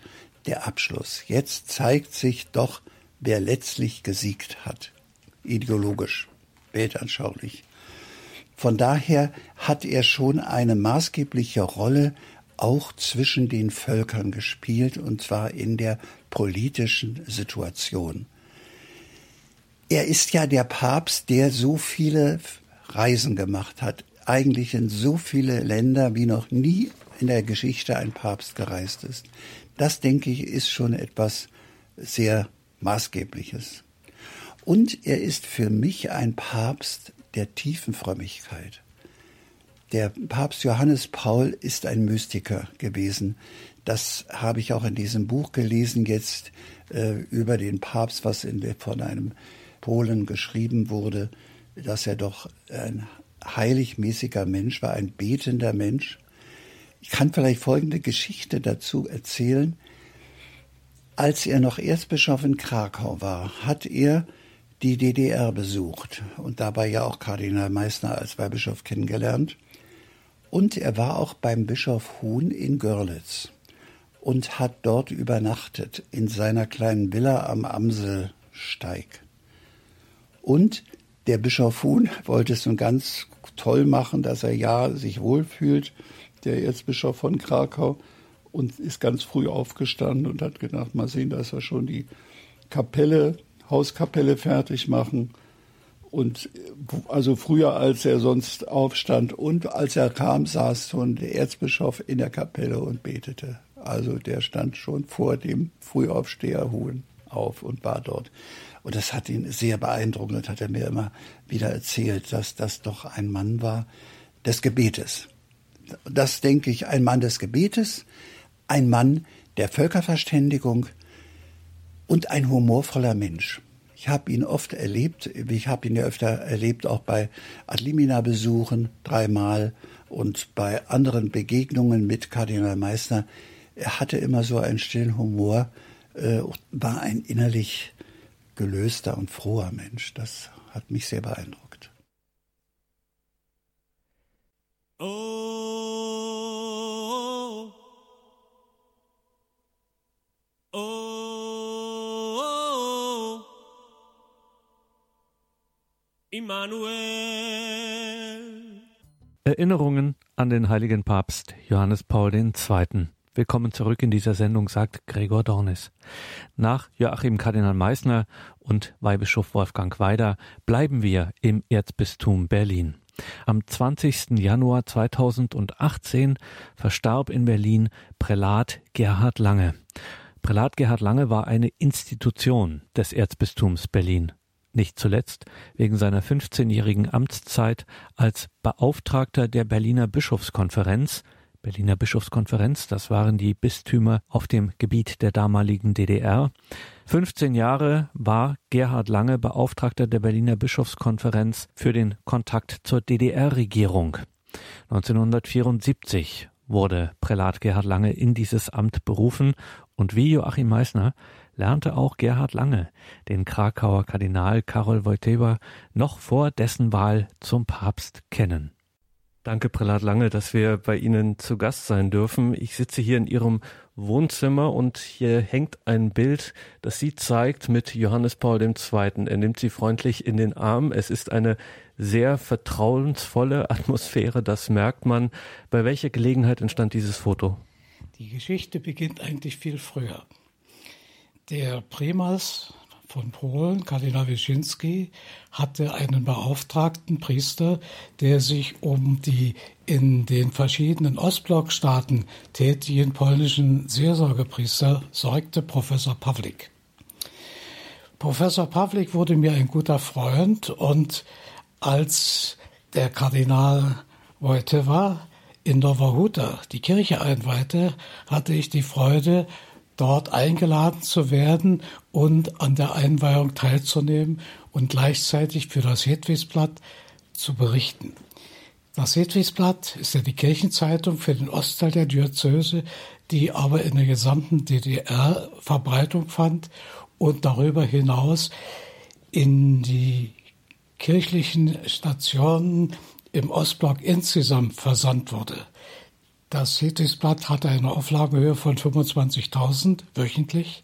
der Abschluss. Jetzt zeigt sich doch, wer letztlich gesiegt hat. Ideologisch, weltanschaulich. Von daher hat er schon eine maßgebliche Rolle auch zwischen den Völkern gespielt, und zwar in der politischen Situation. Er ist ja der Papst, der so viele Reisen gemacht hat, eigentlich in so viele Länder wie noch nie in der Geschichte ein Papst gereist ist. Das, denke ich, ist schon etwas sehr Maßgebliches. Und er ist für mich ein Papst der tiefen Frömmigkeit. Der Papst Johannes Paul ist ein Mystiker gewesen. Das habe ich auch in diesem Buch gelesen jetzt äh, über den Papst, was in, von einem Polen geschrieben wurde, dass er doch ein heiligmäßiger Mensch war, ein betender Mensch. Ich kann vielleicht folgende Geschichte dazu erzählen. Als er noch Erzbischof in Krakau war, hat er die DDR besucht und dabei ja auch Kardinal Meissner als Weihbischof kennengelernt. Und er war auch beim Bischof Huhn in Görlitz und hat dort übernachtet in seiner kleinen Villa am Amselsteig. Und der Bischof Huhn wollte es nun ganz toll machen, dass er ja sich wohlfühlt, der Erzbischof von Krakau, und ist ganz früh aufgestanden und hat gedacht, mal sehen, dass er schon die Kapelle, Hauskapelle fertig machen. und also früher als er sonst aufstand und als er kam, saß schon der Erzbischof in der Kapelle und betete. Also der stand schon vor dem Frühaufsteherhuhn auf und war dort. Und das hat ihn sehr beeindruckt und hat er mir immer wieder erzählt, dass das doch ein Mann war des Gebetes. Das denke ich, ein Mann des Gebetes, ein Mann der Völkerverständigung und ein humorvoller Mensch. Ich habe ihn oft erlebt, ich habe ihn ja öfter erlebt, auch bei Adlimina-Besuchen dreimal und bei anderen Begegnungen mit Kardinal Meissner. Er hatte immer so einen stillen Humor, äh, war ein innerlich gelöster und froher Mensch. Das hat mich sehr beeindruckt. Oh, oh, oh, Immanuel. Erinnerungen an den heiligen Papst Johannes Paul II. Willkommen zurück in dieser Sendung, sagt Gregor Dornis. Nach Joachim Kardinal Meissner und Weihbischof Wolfgang Weider bleiben wir im Erzbistum Berlin. Am 20. Januar 2018 verstarb in Berlin Prälat Gerhard Lange. Prälat Gerhard Lange war eine Institution des Erzbistums Berlin. Nicht zuletzt wegen seiner 15-jährigen Amtszeit als Beauftragter der Berliner Bischofskonferenz Berliner Bischofskonferenz, das waren die Bistümer auf dem Gebiet der damaligen DDR. 15 Jahre war Gerhard Lange Beauftragter der Berliner Bischofskonferenz für den Kontakt zur DDR-Regierung. 1974 wurde Prälat Gerhard Lange in dieses Amt berufen und wie Joachim Meissner lernte auch Gerhard Lange den Krakauer Kardinal Karol Wojtyła noch vor dessen Wahl zum Papst kennen. Danke, Prälat Lange, dass wir bei Ihnen zu Gast sein dürfen. Ich sitze hier in Ihrem Wohnzimmer und hier hängt ein Bild, das Sie zeigt mit Johannes Paul II. Er nimmt Sie freundlich in den Arm. Es ist eine sehr vertrauensvolle Atmosphäre, das merkt man. Bei welcher Gelegenheit entstand dieses Foto? Die Geschichte beginnt eigentlich viel früher. Der Primas von Polen, Kardinal Wyszynski, hatte einen beauftragten Priester, der sich um die in den verschiedenen Ostblockstaaten tätigen polnischen Seelsorgepriester sorgte, Professor Pawlik. Professor Pawlik wurde mir ein guter Freund und als der Kardinal Wojtyła in Nowa Huta die Kirche einweihte, hatte ich die Freude, dort eingeladen zu werden und an der Einweihung teilzunehmen und gleichzeitig für das Hedwigsblatt zu berichten. Das Hedwigsblatt ist ja die Kirchenzeitung für den Ostteil der Diözese, die aber in der gesamten DDR Verbreitung fand und darüber hinaus in die kirchlichen Stationen im Ostblock insgesamt versandt wurde. Das Hedwigsblatt hatte eine Auflagehöhe von 25.000 wöchentlich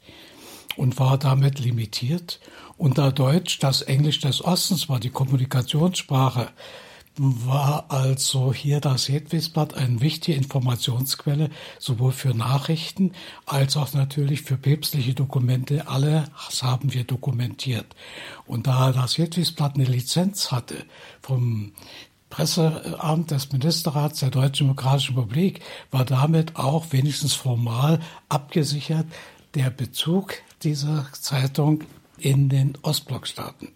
und war damit limitiert. Und da Deutsch das Englisch des Ostens war, die Kommunikationssprache, war also hier das Hedwigsblatt eine wichtige Informationsquelle, sowohl für Nachrichten als auch natürlich für päpstliche Dokumente. Alles haben wir dokumentiert. Und da das Hedwigsblatt eine Lizenz hatte vom Presseamt des Ministerrats der Deutschen Demokratischen Republik war damit auch wenigstens formal abgesichert der Bezug dieser Zeitung in den Ostblockstaaten.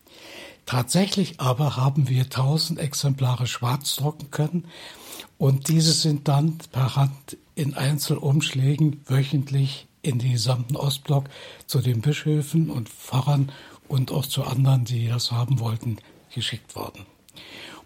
Tatsächlich aber haben wir tausend Exemplare schwarz drucken können und diese sind dann per Hand in Einzelumschlägen wöchentlich in den gesamten Ostblock zu den Bischöfen und Pfarrern und auch zu anderen, die das haben wollten, geschickt worden.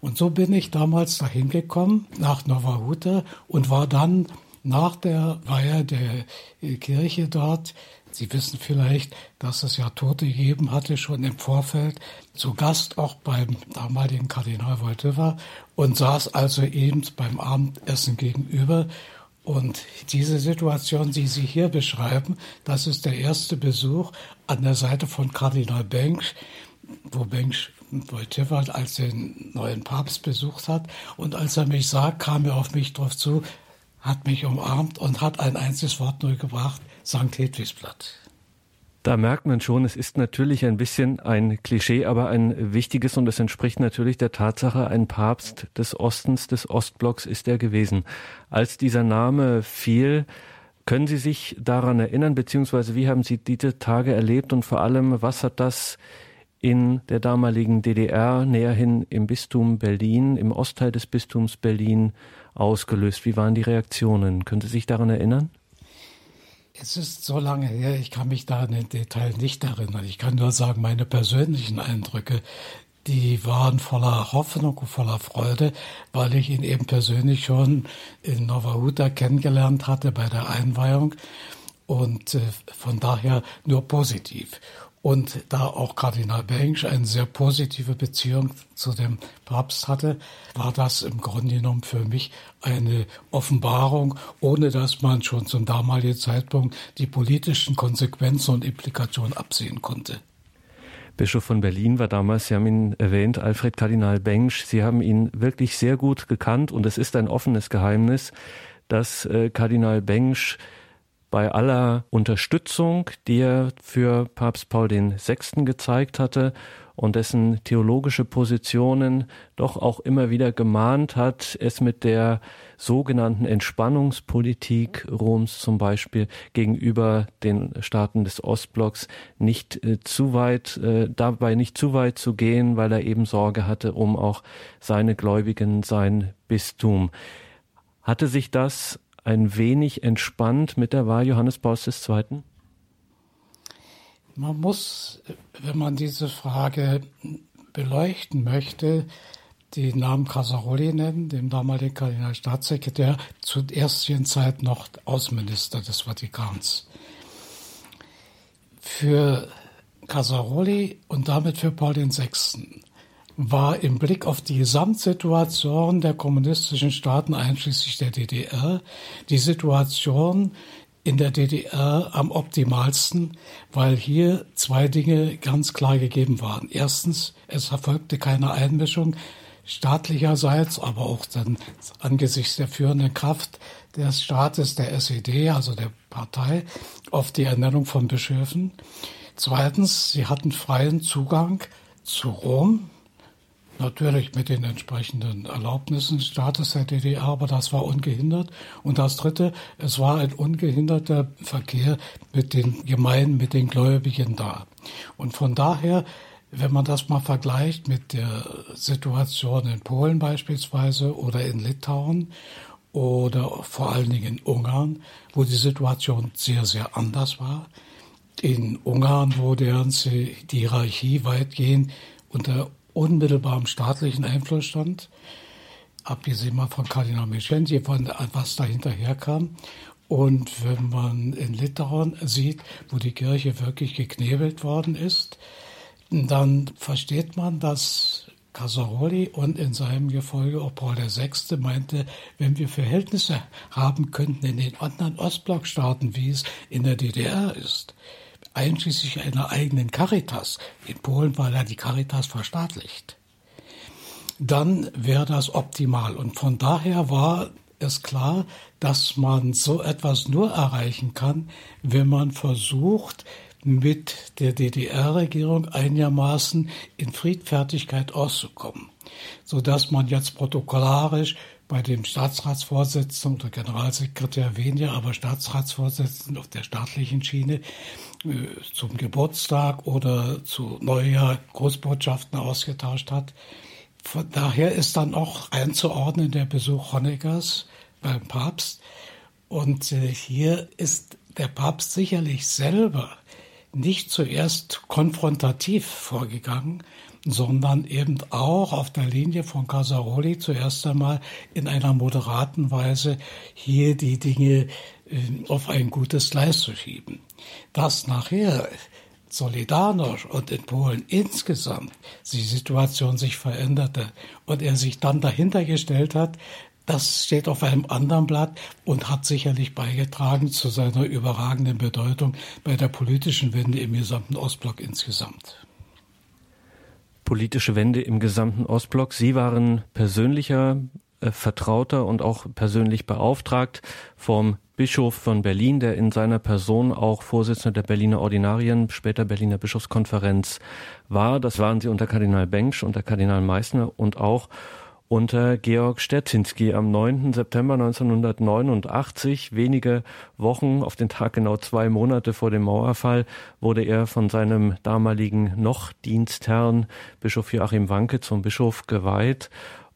Und so bin ich damals dahin gekommen, nach Nova Huta, und war dann nach der Weihe der äh, Kirche dort, Sie wissen vielleicht, dass es ja Tote gegeben hatte, schon im Vorfeld, zu Gast auch beim damaligen Kardinal Wojtyła und saß also eben beim Abendessen gegenüber. Und diese Situation, die Sie hier beschreiben, das ist der erste Besuch an der Seite von Kardinal Bengsch, wo Bengsch Wojtyła als den neuen Papst besucht hat. Und als er mich sah, kam er auf mich drauf zu, hat mich umarmt und hat ein einziges Wort nur gebracht, St. Hedwigsblatt. Da merkt man schon, es ist natürlich ein bisschen ein Klischee, aber ein wichtiges und es entspricht natürlich der Tatsache, ein Papst des Ostens, des Ostblocks ist er gewesen. Als dieser Name fiel, können Sie sich daran erinnern, beziehungsweise wie haben Sie diese Tage erlebt und vor allem, was hat das in der damaligen DDR, näherhin im Bistum Berlin, im Ostteil des Bistums Berlin ausgelöst? Wie waren die Reaktionen? Können Sie sich daran erinnern? Es ist so lange her, ich kann mich da in den Detail nicht erinnern. Ich kann nur sagen, meine persönlichen Eindrücke, die waren voller Hoffnung und voller Freude, weil ich ihn eben persönlich schon in Nova Huta kennengelernt hatte bei der Einweihung und äh, von daher nur positiv. Und da auch Kardinal Bengsch eine sehr positive Beziehung zu dem Papst hatte, war das im Grunde genommen für mich eine Offenbarung, ohne dass man schon zum damaligen Zeitpunkt die politischen Konsequenzen und Implikationen absehen konnte. Bischof von Berlin war damals, Sie haben ihn erwähnt, Alfred Kardinal Bengsch. Sie haben ihn wirklich sehr gut gekannt und es ist ein offenes Geheimnis, dass äh, Kardinal Bengsch bei aller Unterstützung, die er für Papst Paul VI. gezeigt hatte und dessen theologische Positionen doch auch immer wieder gemahnt hat, es mit der sogenannten Entspannungspolitik Roms zum Beispiel gegenüber den Staaten des Ostblocks nicht äh, zu weit, äh, dabei nicht zu weit zu gehen, weil er eben Sorge hatte um auch seine Gläubigen, sein Bistum. Hatte sich das ein wenig entspannt mit der Wahl Johannes Pauls II.? Man muss, wenn man diese Frage beleuchten möchte, den Namen Casaroli nennen, dem damaligen Kardinalstaatssekretär, zur ersten Zeit noch Außenminister des Vatikans. Für Casaroli und damit für Paul VI war im Blick auf die Gesamtsituation der kommunistischen Staaten einschließlich der DDR die Situation in der DDR am optimalsten, weil hier zwei Dinge ganz klar gegeben waren. Erstens, es erfolgte keine Einmischung staatlicherseits, aber auch dann angesichts der führenden Kraft des Staates, der SED, also der Partei, auf die Ernennung von Bischöfen. Zweitens, sie hatten freien Zugang zu Rom, Natürlich mit den entsprechenden Erlaubnissen des Staates der DDR, aber das war ungehindert. Und das Dritte, es war ein ungehinderter Verkehr mit den Gemeinden, mit den Gläubigen da. Und von daher, wenn man das mal vergleicht mit der Situation in Polen beispielsweise oder in Litauen oder vor allen Dingen in Ungarn, wo die Situation sehr, sehr anders war. In Ungarn, wo die Hierarchie weitgehend unter unmittelbarem staatlichen Einfluss stand, abgesehen mal von Kardinal Mischenzi, von was dahinter herkam. Und wenn man in Litauen sieht, wo die Kirche wirklich geknebelt worden ist, dann versteht man, dass Casaroli und in seinem Gefolge auch Paul VI. meinte, wenn wir Verhältnisse haben könnten in den anderen Ostblockstaaten, wie es in der DDR ist, einschließlich einer eigenen Caritas. In Polen war ja die Caritas verstaatlicht. Dann wäre das optimal. Und von daher war es klar, dass man so etwas nur erreichen kann, wenn man versucht, mit der DDR-Regierung einigermaßen in Friedfertigkeit auszukommen, so dass man jetzt protokollarisch bei dem Staatsratsvorsitzenden oder Generalsekretär weniger, aber Staatsratsvorsitzenden auf der staatlichen Schiene äh, zum Geburtstag oder zu Neujahr Großbotschaften ausgetauscht hat. Von daher ist dann auch einzuordnen der Besuch Honeckers beim Papst. Und äh, hier ist der Papst sicherlich selber nicht zuerst konfrontativ vorgegangen, sondern eben auch auf der Linie von Casaroli zuerst einmal in einer moderaten Weise hier die Dinge äh, auf ein gutes Gleis zu schieben. Dass nachher Solidarność und in Polen insgesamt die Situation sich veränderte und er sich dann dahinter gestellt hat, das steht auf einem anderen Blatt und hat sicherlich beigetragen zu seiner überragenden Bedeutung bei der politischen Wende im gesamten Ostblock insgesamt politische Wende im gesamten Ostblock. Sie waren persönlicher äh, Vertrauter und auch persönlich beauftragt vom Bischof von Berlin, der in seiner Person auch Vorsitzender der Berliner Ordinarien, später Berliner Bischofskonferenz war. Das waren sie unter Kardinal Bengsch, unter Kardinal Meissner und auch unter Georg Stetzinski am 9. September 1989, wenige Wochen, auf den Tag genau zwei Monate vor dem Mauerfall, wurde er von seinem damaligen noch Dienstherrn Bischof Joachim Wanke zum Bischof geweiht.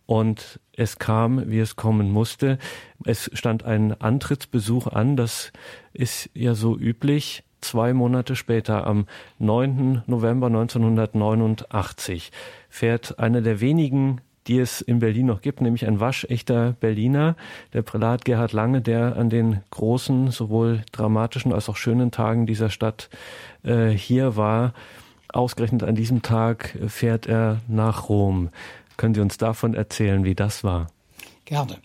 Und es kam, wie es kommen musste. Es stand ein Antrittsbesuch an. Das ist ja so üblich. Zwei Monate später, am 9. November 1989, fährt einer der wenigen die es in Berlin noch gibt, nämlich ein waschechter Berliner, der Prälat Gerhard Lange, der an den großen, sowohl dramatischen als auch schönen Tagen dieser Stadt äh, hier war. Ausgerechnet an diesem Tag fährt er nach Rom. Können Sie uns davon erzählen, wie das war? Gerne.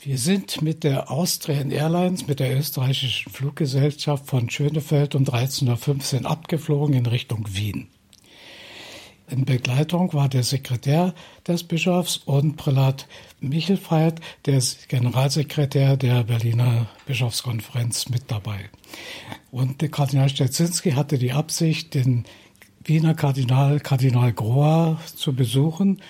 Wir sind mit der Austrian Airlines, mit der österreichischen Fluggesellschaft von Schönefeld um 13.15 Uhr abgeflogen in Richtung Wien. In Begleitung war der Sekretär des Bischofs und Prälat Michelfeit, der Generalsekretär der Berliner Bischofskonferenz, mit dabei. Und der Kardinal Stetzinski hatte die Absicht, den Wiener Kardinal, Kardinal Groa, zu besuchen.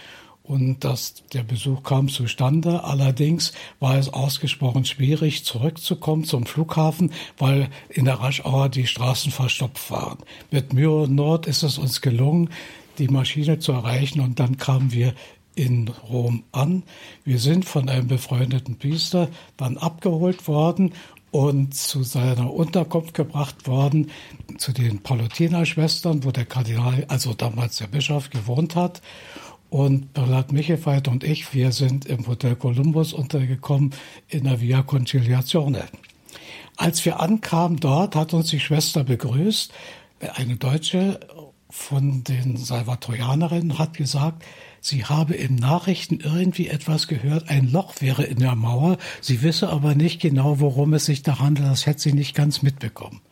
Und das, der Besuch kam zustande. Allerdings war es ausgesprochen schwierig, zurückzukommen zum Flughafen, weil in der Raschauer die Straßen verstopft waren. Mit Mühe und Not ist es uns gelungen, die Maschine zu erreichen und dann kamen wir in Rom an. Wir sind von einem befreundeten Priester dann abgeholt worden und zu seiner Unterkunft gebracht worden, zu den Palutinerschwestern, wo der Kardinal, also damals der Bischof, gewohnt hat. Und Prälat Michelfeit und ich, wir sind im Hotel Columbus untergekommen in der Via Conciliazione. Als wir ankamen dort, hat uns die Schwester begrüßt, eine Deutsche, von den Salvatorianerinnen hat gesagt, sie habe in Nachrichten irgendwie etwas gehört, ein Loch wäre in der Mauer, sie wisse aber nicht genau, worum es sich da handelt, das hätte sie nicht ganz mitbekommen.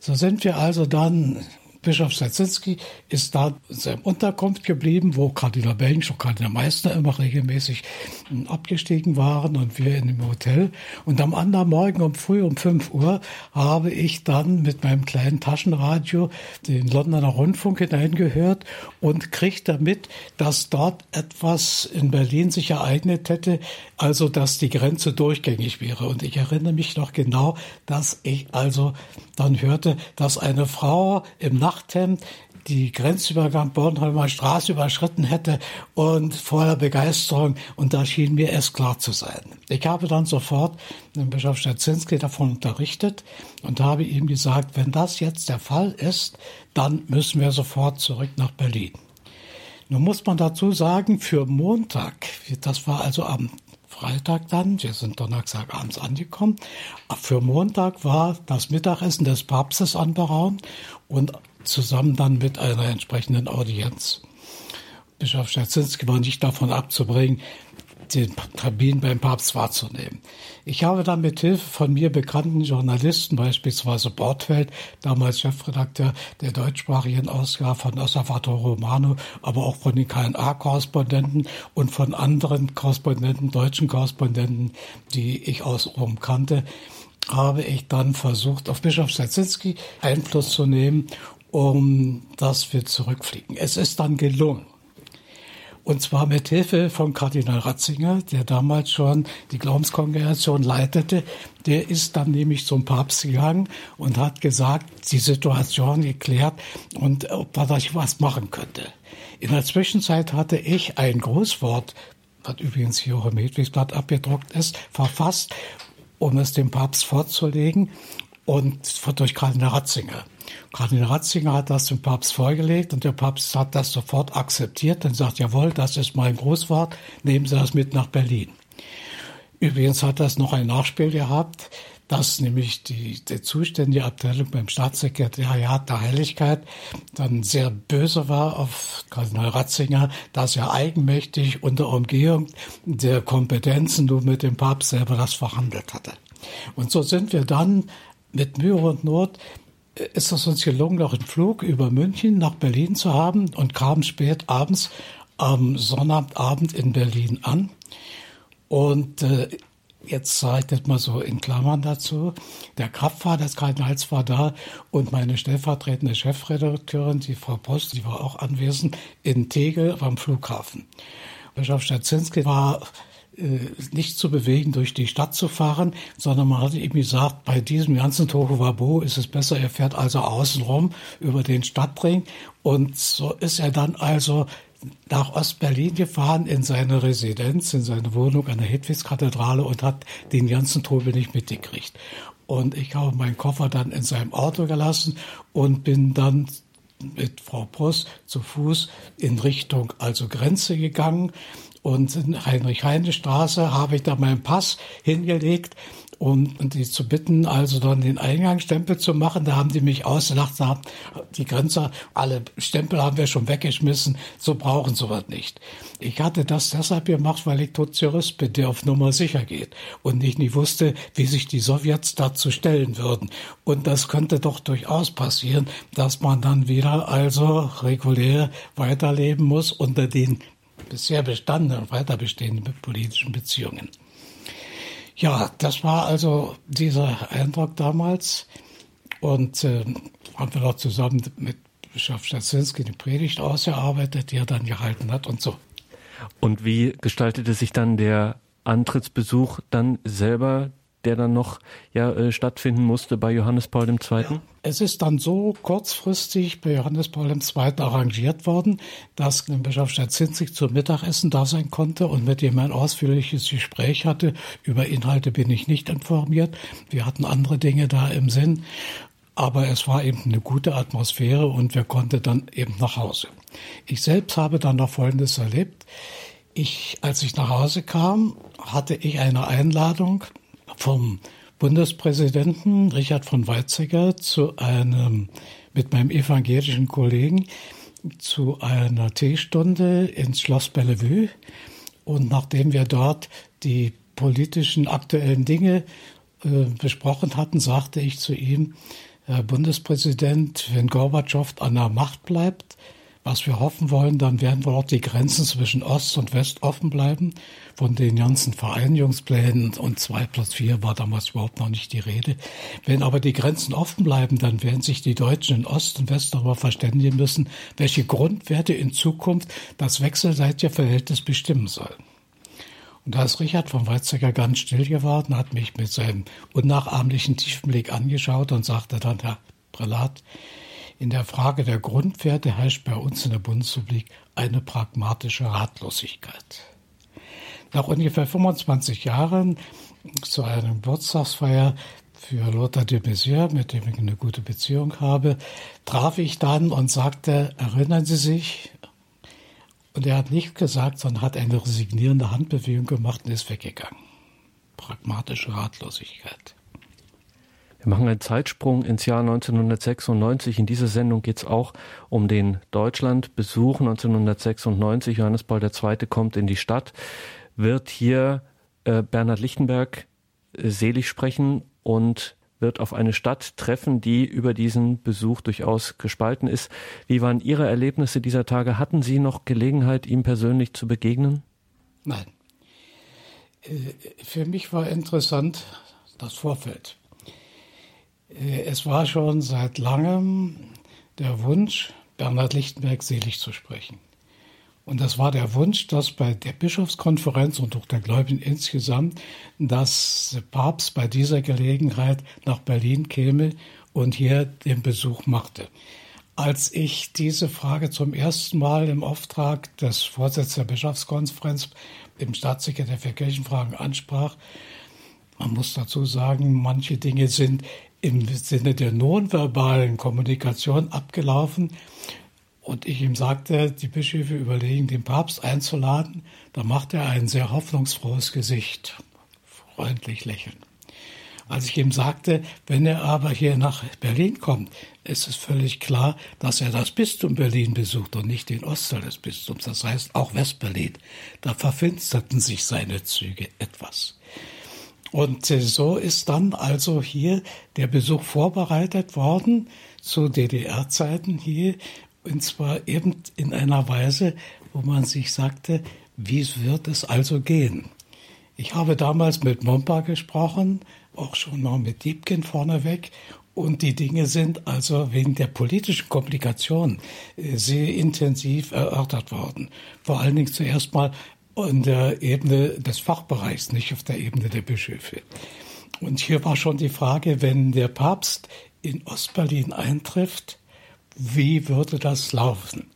So sind wir also dann Bischof Sadzinski ist da in seinem Unterkunft geblieben, wo Kardinal Bench und Kardinal Meister immer regelmäßig hm, abgestiegen waren und wir in dem Hotel. Und am anderen Morgen um früh um 5 Uhr habe ich dann mit meinem kleinen Taschenradio den Londoner Rundfunk hineingehört und kriegte mit, dass dort etwas in Berlin sich ereignet hätte, also dass die Grenze durchgängig wäre. Und ich erinnere mich noch genau, dass ich also dann hörte, dass eine Frau im Nachthemd die Grenzübergang Bornholmer Straße überschritten hätte und voller Begeisterung und da schien mir es klar zu sein. Ich habe dann sofort den Bischof Stadzinski davon unterrichtet und habe ihm gesagt, wenn das jetzt der Fall ist, dann müssen wir sofort zurück nach Berlin. Nun muss man dazu sagen, für Montag, das war also am Freitag dann, wir sind Donnerstagabends angekommen. Für Montag war das Mittagessen des Papstes anberaumt und zusammen dann mit einer entsprechenden Audienz. Bischof Scherzinski war nicht davon abzubringen, den Termin beim Papst wahrzunehmen. Ich habe dann mit Hilfe von mir bekannten Journalisten, beispielsweise Bortfeld, damals Chefredakteur der deutschsprachigen Ausgabe von Osservator Romano, aber auch von den KNA-Korrespondenten und von anderen Korrespondenten, deutschen Korrespondenten, die ich aus Rom kannte, habe ich dann versucht, auf Bischof Sadzinski Einfluss zu nehmen, um dass wir zurückfliegen. Es ist dann gelungen. Und zwar mit Hilfe von Kardinal Ratzinger, der damals schon die Glaubenskongregation leitete. Der ist dann nämlich zum Papst gegangen und hat gesagt, die Situation geklärt und ob er da was machen könnte. In der Zwischenzeit hatte ich ein Großwort, was übrigens hier auch im Hedwigsblatt abgedruckt ist, verfasst, um es dem Papst vorzulegen und durch Kardinal Ratzinger. Kardinal Ratzinger hat das dem Papst vorgelegt und der Papst hat das sofort akzeptiert und sagt, jawohl, das ist mein Großwort, nehmen Sie das mit nach Berlin. Übrigens hat das noch ein Nachspiel gehabt, dass nämlich die, die zuständige Abteilung beim Staatssekretariat der Heiligkeit dann sehr böse war auf Kardinal Ratzinger, dass er eigenmächtig unter Umgehung der Kompetenzen nur mit dem Papst selber das verhandelt hatte. Und so sind wir dann mit Mühe und Not ist es uns gelungen, noch einen Flug über München nach Berlin zu haben und kamen spät abends am Sonnabendabend in Berlin an. Und äh, Jetzt zeichnet man so in Klammern dazu. Der Kraftfahrer des Kardinals war da und meine stellvertretende Chefredakteurin, die Frau Post, die war auch anwesend in Tegel beim Flughafen. Bischof Stadzinski war äh, nicht zu bewegen, durch die Stadt zu fahren, sondern man hatte ihm gesagt, bei diesem ganzen Tohuwabo ist es besser, er fährt also außenrum über den Stadtring. Und so ist er dann also nach Ostberlin gefahren in seine Residenz, in seine Wohnung an der Hedwigskathedrale und hat den ganzen Trubel nicht mitgekriegt. Und ich habe meinen Koffer dann in seinem Auto gelassen und bin dann mit Frau Post zu Fuß in Richtung also Grenze gegangen. Und in Heinrich-Heine-Straße habe ich da meinen Pass hingelegt um die zu bitten, also dann den Eingangsstempel zu machen. Da haben die mich ausgelacht, haben die Grenzer, alle Stempel haben wir schon weggeschmissen, so brauchen sie was nicht. Ich hatte das deshalb gemacht, weil ich Toziorist bin, der auf Nummer sicher geht und ich nicht wusste, wie sich die Sowjets dazu stellen würden. Und das könnte doch durchaus passieren, dass man dann wieder also regulär weiterleben muss unter den bisher bestandenen und weiter bestehenden politischen Beziehungen. Ja, das war also dieser Eindruck damals. Und äh, haben wir noch zusammen mit Bischof Stadzinski die Predigt ausgearbeitet, die er dann gehalten hat und so. Und wie gestaltete sich dann der Antrittsbesuch dann selber der dann noch ja, äh, stattfinden musste bei Johannes Paul II.? Ja, es ist dann so kurzfristig bei Johannes Paul II. arrangiert worden, dass Bischof Stadzinzig zum Mittagessen da sein konnte und mit ihm ein ausführliches Gespräch hatte. Über Inhalte bin ich nicht informiert. Wir hatten andere Dinge da im Sinn. Aber es war eben eine gute Atmosphäre und wir konnten dann eben nach Hause. Ich selbst habe dann noch Folgendes erlebt. Ich, als ich nach Hause kam, hatte ich eine Einladung vom Bundespräsidenten Richard von Weizsäcker zu einem, mit meinem evangelischen Kollegen zu einer Teestunde ins Schloss Bellevue. Und nachdem wir dort die politischen aktuellen Dinge äh, besprochen hatten, sagte ich zu ihm, Herr Bundespräsident, wenn Gorbatschow an der Macht bleibt, was wir hoffen wollen, dann werden wohl auch die Grenzen zwischen Ost und West offen bleiben. Von den ganzen Vereinigungsplänen und zwei plus vier war damals überhaupt noch nicht die Rede. Wenn aber die Grenzen offen bleiben, dann werden sich die Deutschen in Ost und West darüber verständigen müssen, welche Grundwerte in Zukunft das wechselseitige Verhältnis bestimmen sollen. Und da ist Richard von Weizsäcker ganz still geworden, hat mich mit seinem unnachahmlichen tiefen Blick angeschaut und sagte dann, Herr Prälat, in der Frage der Grundwerte herrscht bei uns in der Bundesrepublik eine pragmatische Ratlosigkeit. Nach ungefähr 25 Jahren zu einer Geburtstagsfeier für Lothar de Maizière, mit dem ich eine gute Beziehung habe, traf ich dann und sagte, erinnern Sie sich? Und er hat nicht gesagt, sondern hat eine resignierende Handbewegung gemacht und ist weggegangen. Pragmatische Ratlosigkeit. Wir machen einen Zeitsprung ins Jahr 1996. In dieser Sendung geht es auch um den Deutschlandbesuch 1996. Johannes Paul II. kommt in die Stadt, wird hier äh, Bernhard Lichtenberg äh, selig sprechen und wird auf eine Stadt treffen, die über diesen Besuch durchaus gespalten ist. Wie waren Ihre Erlebnisse dieser Tage? Hatten Sie noch Gelegenheit, ihm persönlich zu begegnen? Nein. Äh, für mich war interessant das Vorfeld. Äh, es war schon seit langem der Wunsch, Bernhard Lichtenberg selig zu sprechen. Und das war der Wunsch, dass bei der Bischofskonferenz und auch der Gläubigen insgesamt, dass der Papst bei dieser Gelegenheit nach Berlin käme und hier den Besuch machte. Als ich diese Frage zum ersten Mal im Auftrag des Vorsitzenden der Bischofskonferenz im Staatssekretär für Kirchenfragen ansprach, man muss dazu sagen, manche Dinge sind im Sinne der nonverbalen Kommunikation abgelaufen. Und ich ihm sagte, die Bischöfe überlegen, den Papst einzuladen. Da machte er ein sehr hoffnungsfrohes Gesicht, freundlich lächeln. Als ich ihm sagte, wenn er aber hier nach Berlin kommt, ist es völlig klar, dass er das Bistum Berlin besucht und nicht den Ostteil des Bistums, das heißt auch Westberlin. Da verfinsterten sich seine Züge etwas. Und so ist dann also hier der Besuch vorbereitet worden zu DDR-Zeiten hier, und zwar eben in einer Weise, wo man sich sagte, wie wird es also gehen? Ich habe damals mit Mompa gesprochen, auch schon mal mit Diebken vorneweg. Und die Dinge sind also wegen der politischen Komplikation äh, sehr intensiv erörtert worden. Vor allen Dingen zuerst mal in der Ebene des Fachbereichs, nicht auf der Ebene der Bischöfe. Und hier war schon die Frage, wenn der Papst in Ostberlin eintrifft, wie würde das laufen?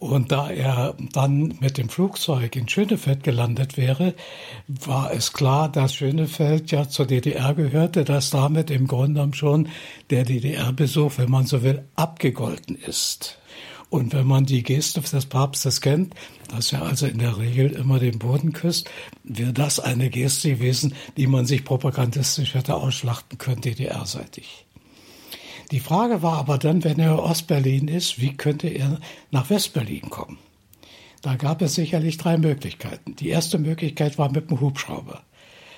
Und da er dann mit dem Flugzeug in Schönefeld gelandet wäre, war es klar, dass Schönefeld ja zur DDR gehörte, dass damit im Grunde schon der DDR-Besuch, wenn man so will, abgegolten ist. Und wenn man die Geste des Papstes kennt, dass er also in der Regel immer den Boden küsst, wäre das eine Geste gewesen, die man sich propagandistisch hätte ausschlachten können, DDR-seitig. Die Frage war aber dann, wenn er Ostberlin ist, wie könnte er nach Westberlin kommen? Da gab es sicherlich drei Möglichkeiten. Die erste Möglichkeit war mit dem Hubschrauber.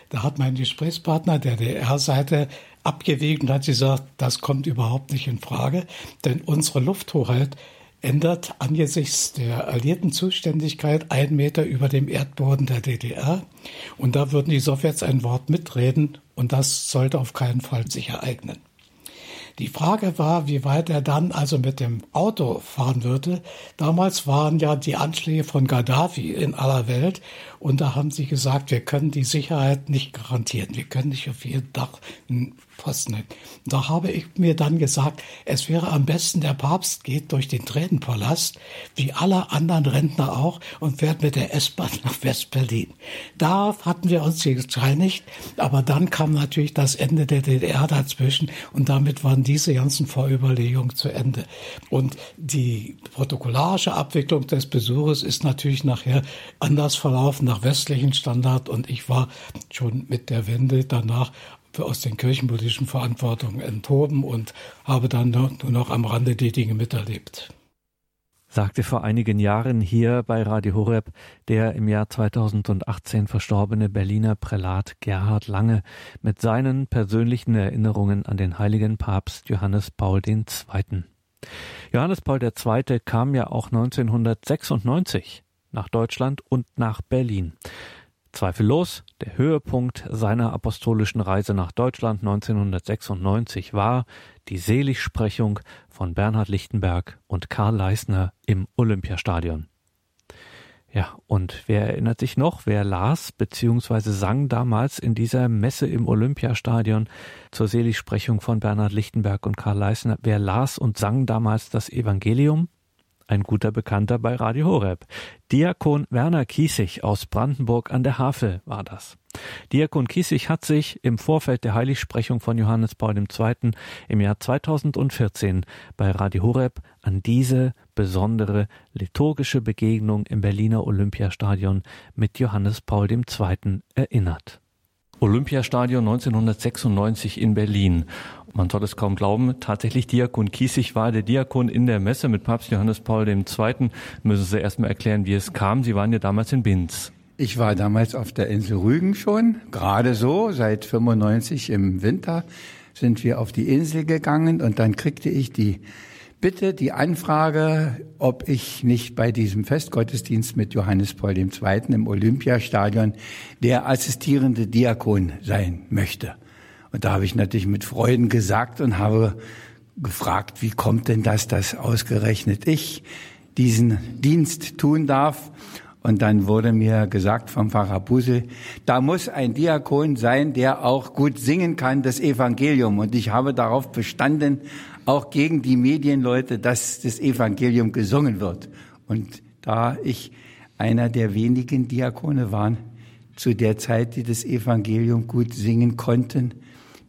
Da hat mein Gesprächspartner der DR-Seite abgewegt und hat gesagt, das kommt überhaupt nicht in Frage, denn unsere Lufthoheit ändert angesichts der alliierten Zuständigkeit einen Meter über dem Erdboden der DDR. Und da würden die Sowjets ein Wort mitreden und das sollte auf keinen Fall sich ereignen. Die Frage war, wie weit er dann also mit dem Auto fahren würde. Damals waren ja die Anschläge von Gaddafi in aller Welt und da haben sie gesagt, wir können die Sicherheit nicht garantieren. Wir können nicht auf jedem Dach einen Posten. Da habe ich mir dann gesagt, es wäre am besten, der Papst geht durch den Tränenpalast, wie alle anderen Rentner auch, und fährt mit der S-Bahn nach West-Berlin. Da hatten wir uns geeinigt, aber dann kam natürlich das Ende der DDR dazwischen und damit waren diese ganzen Vorüberlegungen zu Ende. Und die protokollarische Abwicklung des Besuches ist natürlich nachher anders verlaufen nach westlichen Standard und ich war schon mit der Wende danach aus den kirchenpolitischen Verantwortungen enthoben und habe dann nur noch am Rande die Dinge miterlebt sagte vor einigen Jahren hier bei Radio Horeb der im Jahr 2018 verstorbene Berliner Prälat Gerhard Lange mit seinen persönlichen Erinnerungen an den heiligen Papst Johannes Paul II. Johannes Paul II. kam ja auch 1996 nach Deutschland und nach Berlin. Zweifellos, der Höhepunkt seiner apostolischen Reise nach Deutschland 1996 war die Seligsprechung von Bernhard Lichtenberg und Karl Leisner im Olympiastadion. Ja, und wer erinnert sich noch, wer las bzw. sang damals in dieser Messe im Olympiastadion zur Seligsprechung von Bernhard Lichtenberg und Karl Leisner, wer las und sang damals das Evangelium? Ein guter Bekannter bei Radio Horeb. Diakon Werner Kiesig aus Brandenburg an der Havel war das. Diakon Kiesig hat sich im Vorfeld der Heiligsprechung von Johannes Paul II. im Jahr 2014 bei Radio Horeb an diese besondere liturgische Begegnung im Berliner Olympiastadion mit Johannes Paul II. erinnert. Olympiastadion 1996 in Berlin. Man soll es kaum glauben, tatsächlich Diakon Kiesig war der Diakon in der Messe mit Papst Johannes Paul II. Müssen Sie erstmal erklären, wie es kam. Sie waren ja damals in Binz. Ich war damals auf der Insel Rügen schon, gerade so, seit 95 im Winter sind wir auf die Insel gegangen und dann kriegte ich die Bitte, die Anfrage, ob ich nicht bei diesem Festgottesdienst mit Johannes Paul II. im Olympiastadion der assistierende Diakon sein möchte. Und da habe ich natürlich mit Freuden gesagt und habe gefragt, wie kommt denn das, dass ausgerechnet ich diesen Dienst tun darf? Und dann wurde mir gesagt vom Pfarrer Busel, da muss ein Diakon sein, der auch gut singen kann, das Evangelium. Und ich habe darauf bestanden, auch gegen die Medienleute, dass das Evangelium gesungen wird. Und da ich einer der wenigen Diakone war, zu der Zeit, die das Evangelium gut singen konnten,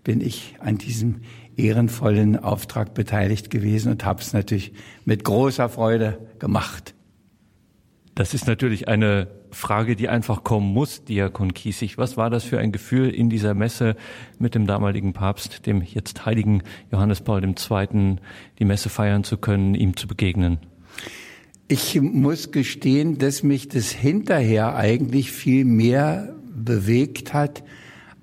bin ich an diesem ehrenvollen Auftrag beteiligt gewesen und habe es natürlich mit großer Freude gemacht. Das ist natürlich eine Frage, die einfach kommen muss, Diakon Kiesig. Was war das für ein Gefühl in dieser Messe mit dem damaligen Papst, dem jetzt heiligen Johannes Paul II., die Messe feiern zu können, ihm zu begegnen? Ich muss gestehen, dass mich das hinterher eigentlich viel mehr bewegt hat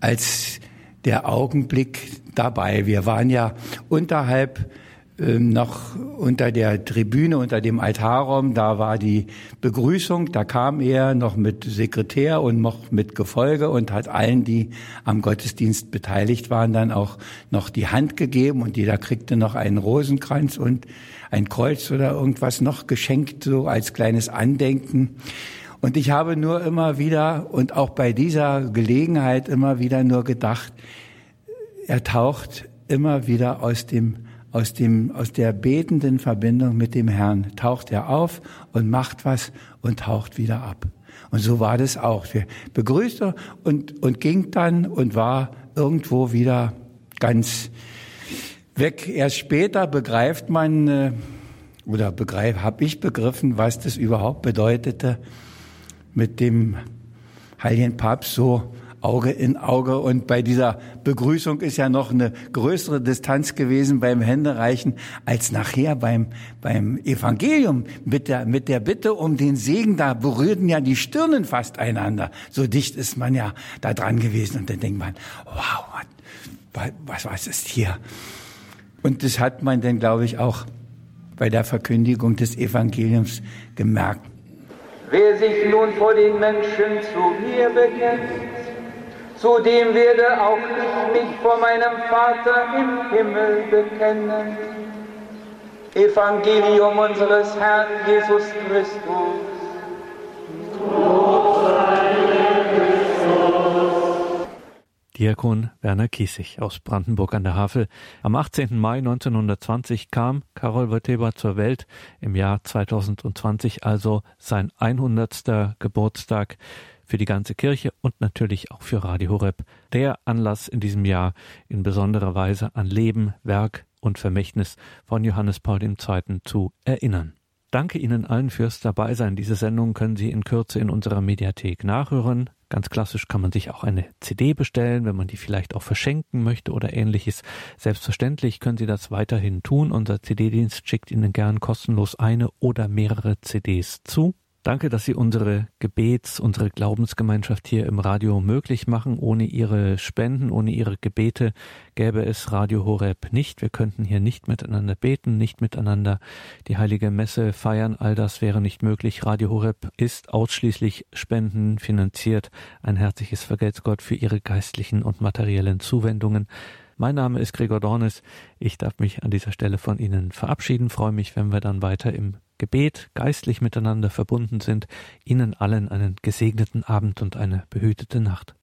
als der Augenblick dabei. Wir waren ja unterhalb ähm, noch unter der Tribüne, unter dem Altarraum, da war die Begrüßung, da kam er noch mit Sekretär und noch mit Gefolge und hat allen, die am Gottesdienst beteiligt waren, dann auch noch die Hand gegeben und jeder kriegte noch einen Rosenkranz und ein Kreuz oder irgendwas noch geschenkt, so als kleines Andenken. Und ich habe nur immer wieder und auch bei dieser Gelegenheit immer wieder nur gedacht, er taucht immer wieder aus dem aus dem, aus der betenden Verbindung mit dem Herrn taucht er auf und macht was und taucht wieder ab. Und so war das auch. Wir begrüßte und, und ging dann und war irgendwo wieder ganz weg. Erst später begreift man, äh, oder begreif, habe ich begriffen, was das überhaupt bedeutete, mit dem Heiligen Papst so Auge in Auge. Und bei dieser Begrüßung ist ja noch eine größere Distanz gewesen beim Händereichen als nachher beim, beim Evangelium mit der, mit der Bitte um den Segen. Da berührten ja die Stirnen fast einander. So dicht ist man ja da dran gewesen. Und dann denkt man, wow, was, was, ist hier? Und das hat man dann, glaube ich, auch bei der Verkündigung des Evangeliums gemerkt. Wer sich nun vor den Menschen zu mir bekennt, zu dem werde auch ich mich vor meinem Vater im Himmel bekennen. Evangelium unseres Herrn Jesus Christus. Diakon Werner Kiesig aus Brandenburg an der Havel. Am 18. Mai 1920 kam Karol Wojtyła zur Welt, im Jahr 2020 also sein 100. Geburtstag für die ganze Kirche und natürlich auch für Radio Horeb. Der Anlass in diesem Jahr in besonderer Weise an Leben, Werk und Vermächtnis von Johannes Paul II. zu erinnern. Danke Ihnen allen fürs Dabeisein. Diese Sendung können Sie in Kürze in unserer Mediathek nachhören. Ganz klassisch kann man sich auch eine CD bestellen, wenn man die vielleicht auch verschenken möchte oder ähnliches. Selbstverständlich können Sie das weiterhin tun. Unser CD-Dienst schickt Ihnen gern kostenlos eine oder mehrere CDs zu. Danke, dass Sie unsere Gebets-, unsere Glaubensgemeinschaft hier im Radio möglich machen. Ohne Ihre Spenden, ohne Ihre Gebete gäbe es Radio Horeb nicht. Wir könnten hier nicht miteinander beten, nicht miteinander die heilige Messe feiern. All das wäre nicht möglich. Radio Horeb ist ausschließlich spendenfinanziert. Ein herzliches Vergelt's Gott für Ihre geistlichen und materiellen Zuwendungen. Mein Name ist Gregor Dornes. Ich darf mich an dieser Stelle von Ihnen verabschieden. Freue mich, wenn wir dann weiter im Gebet geistlich miteinander verbunden sind, Ihnen allen einen gesegneten Abend und eine behütete Nacht.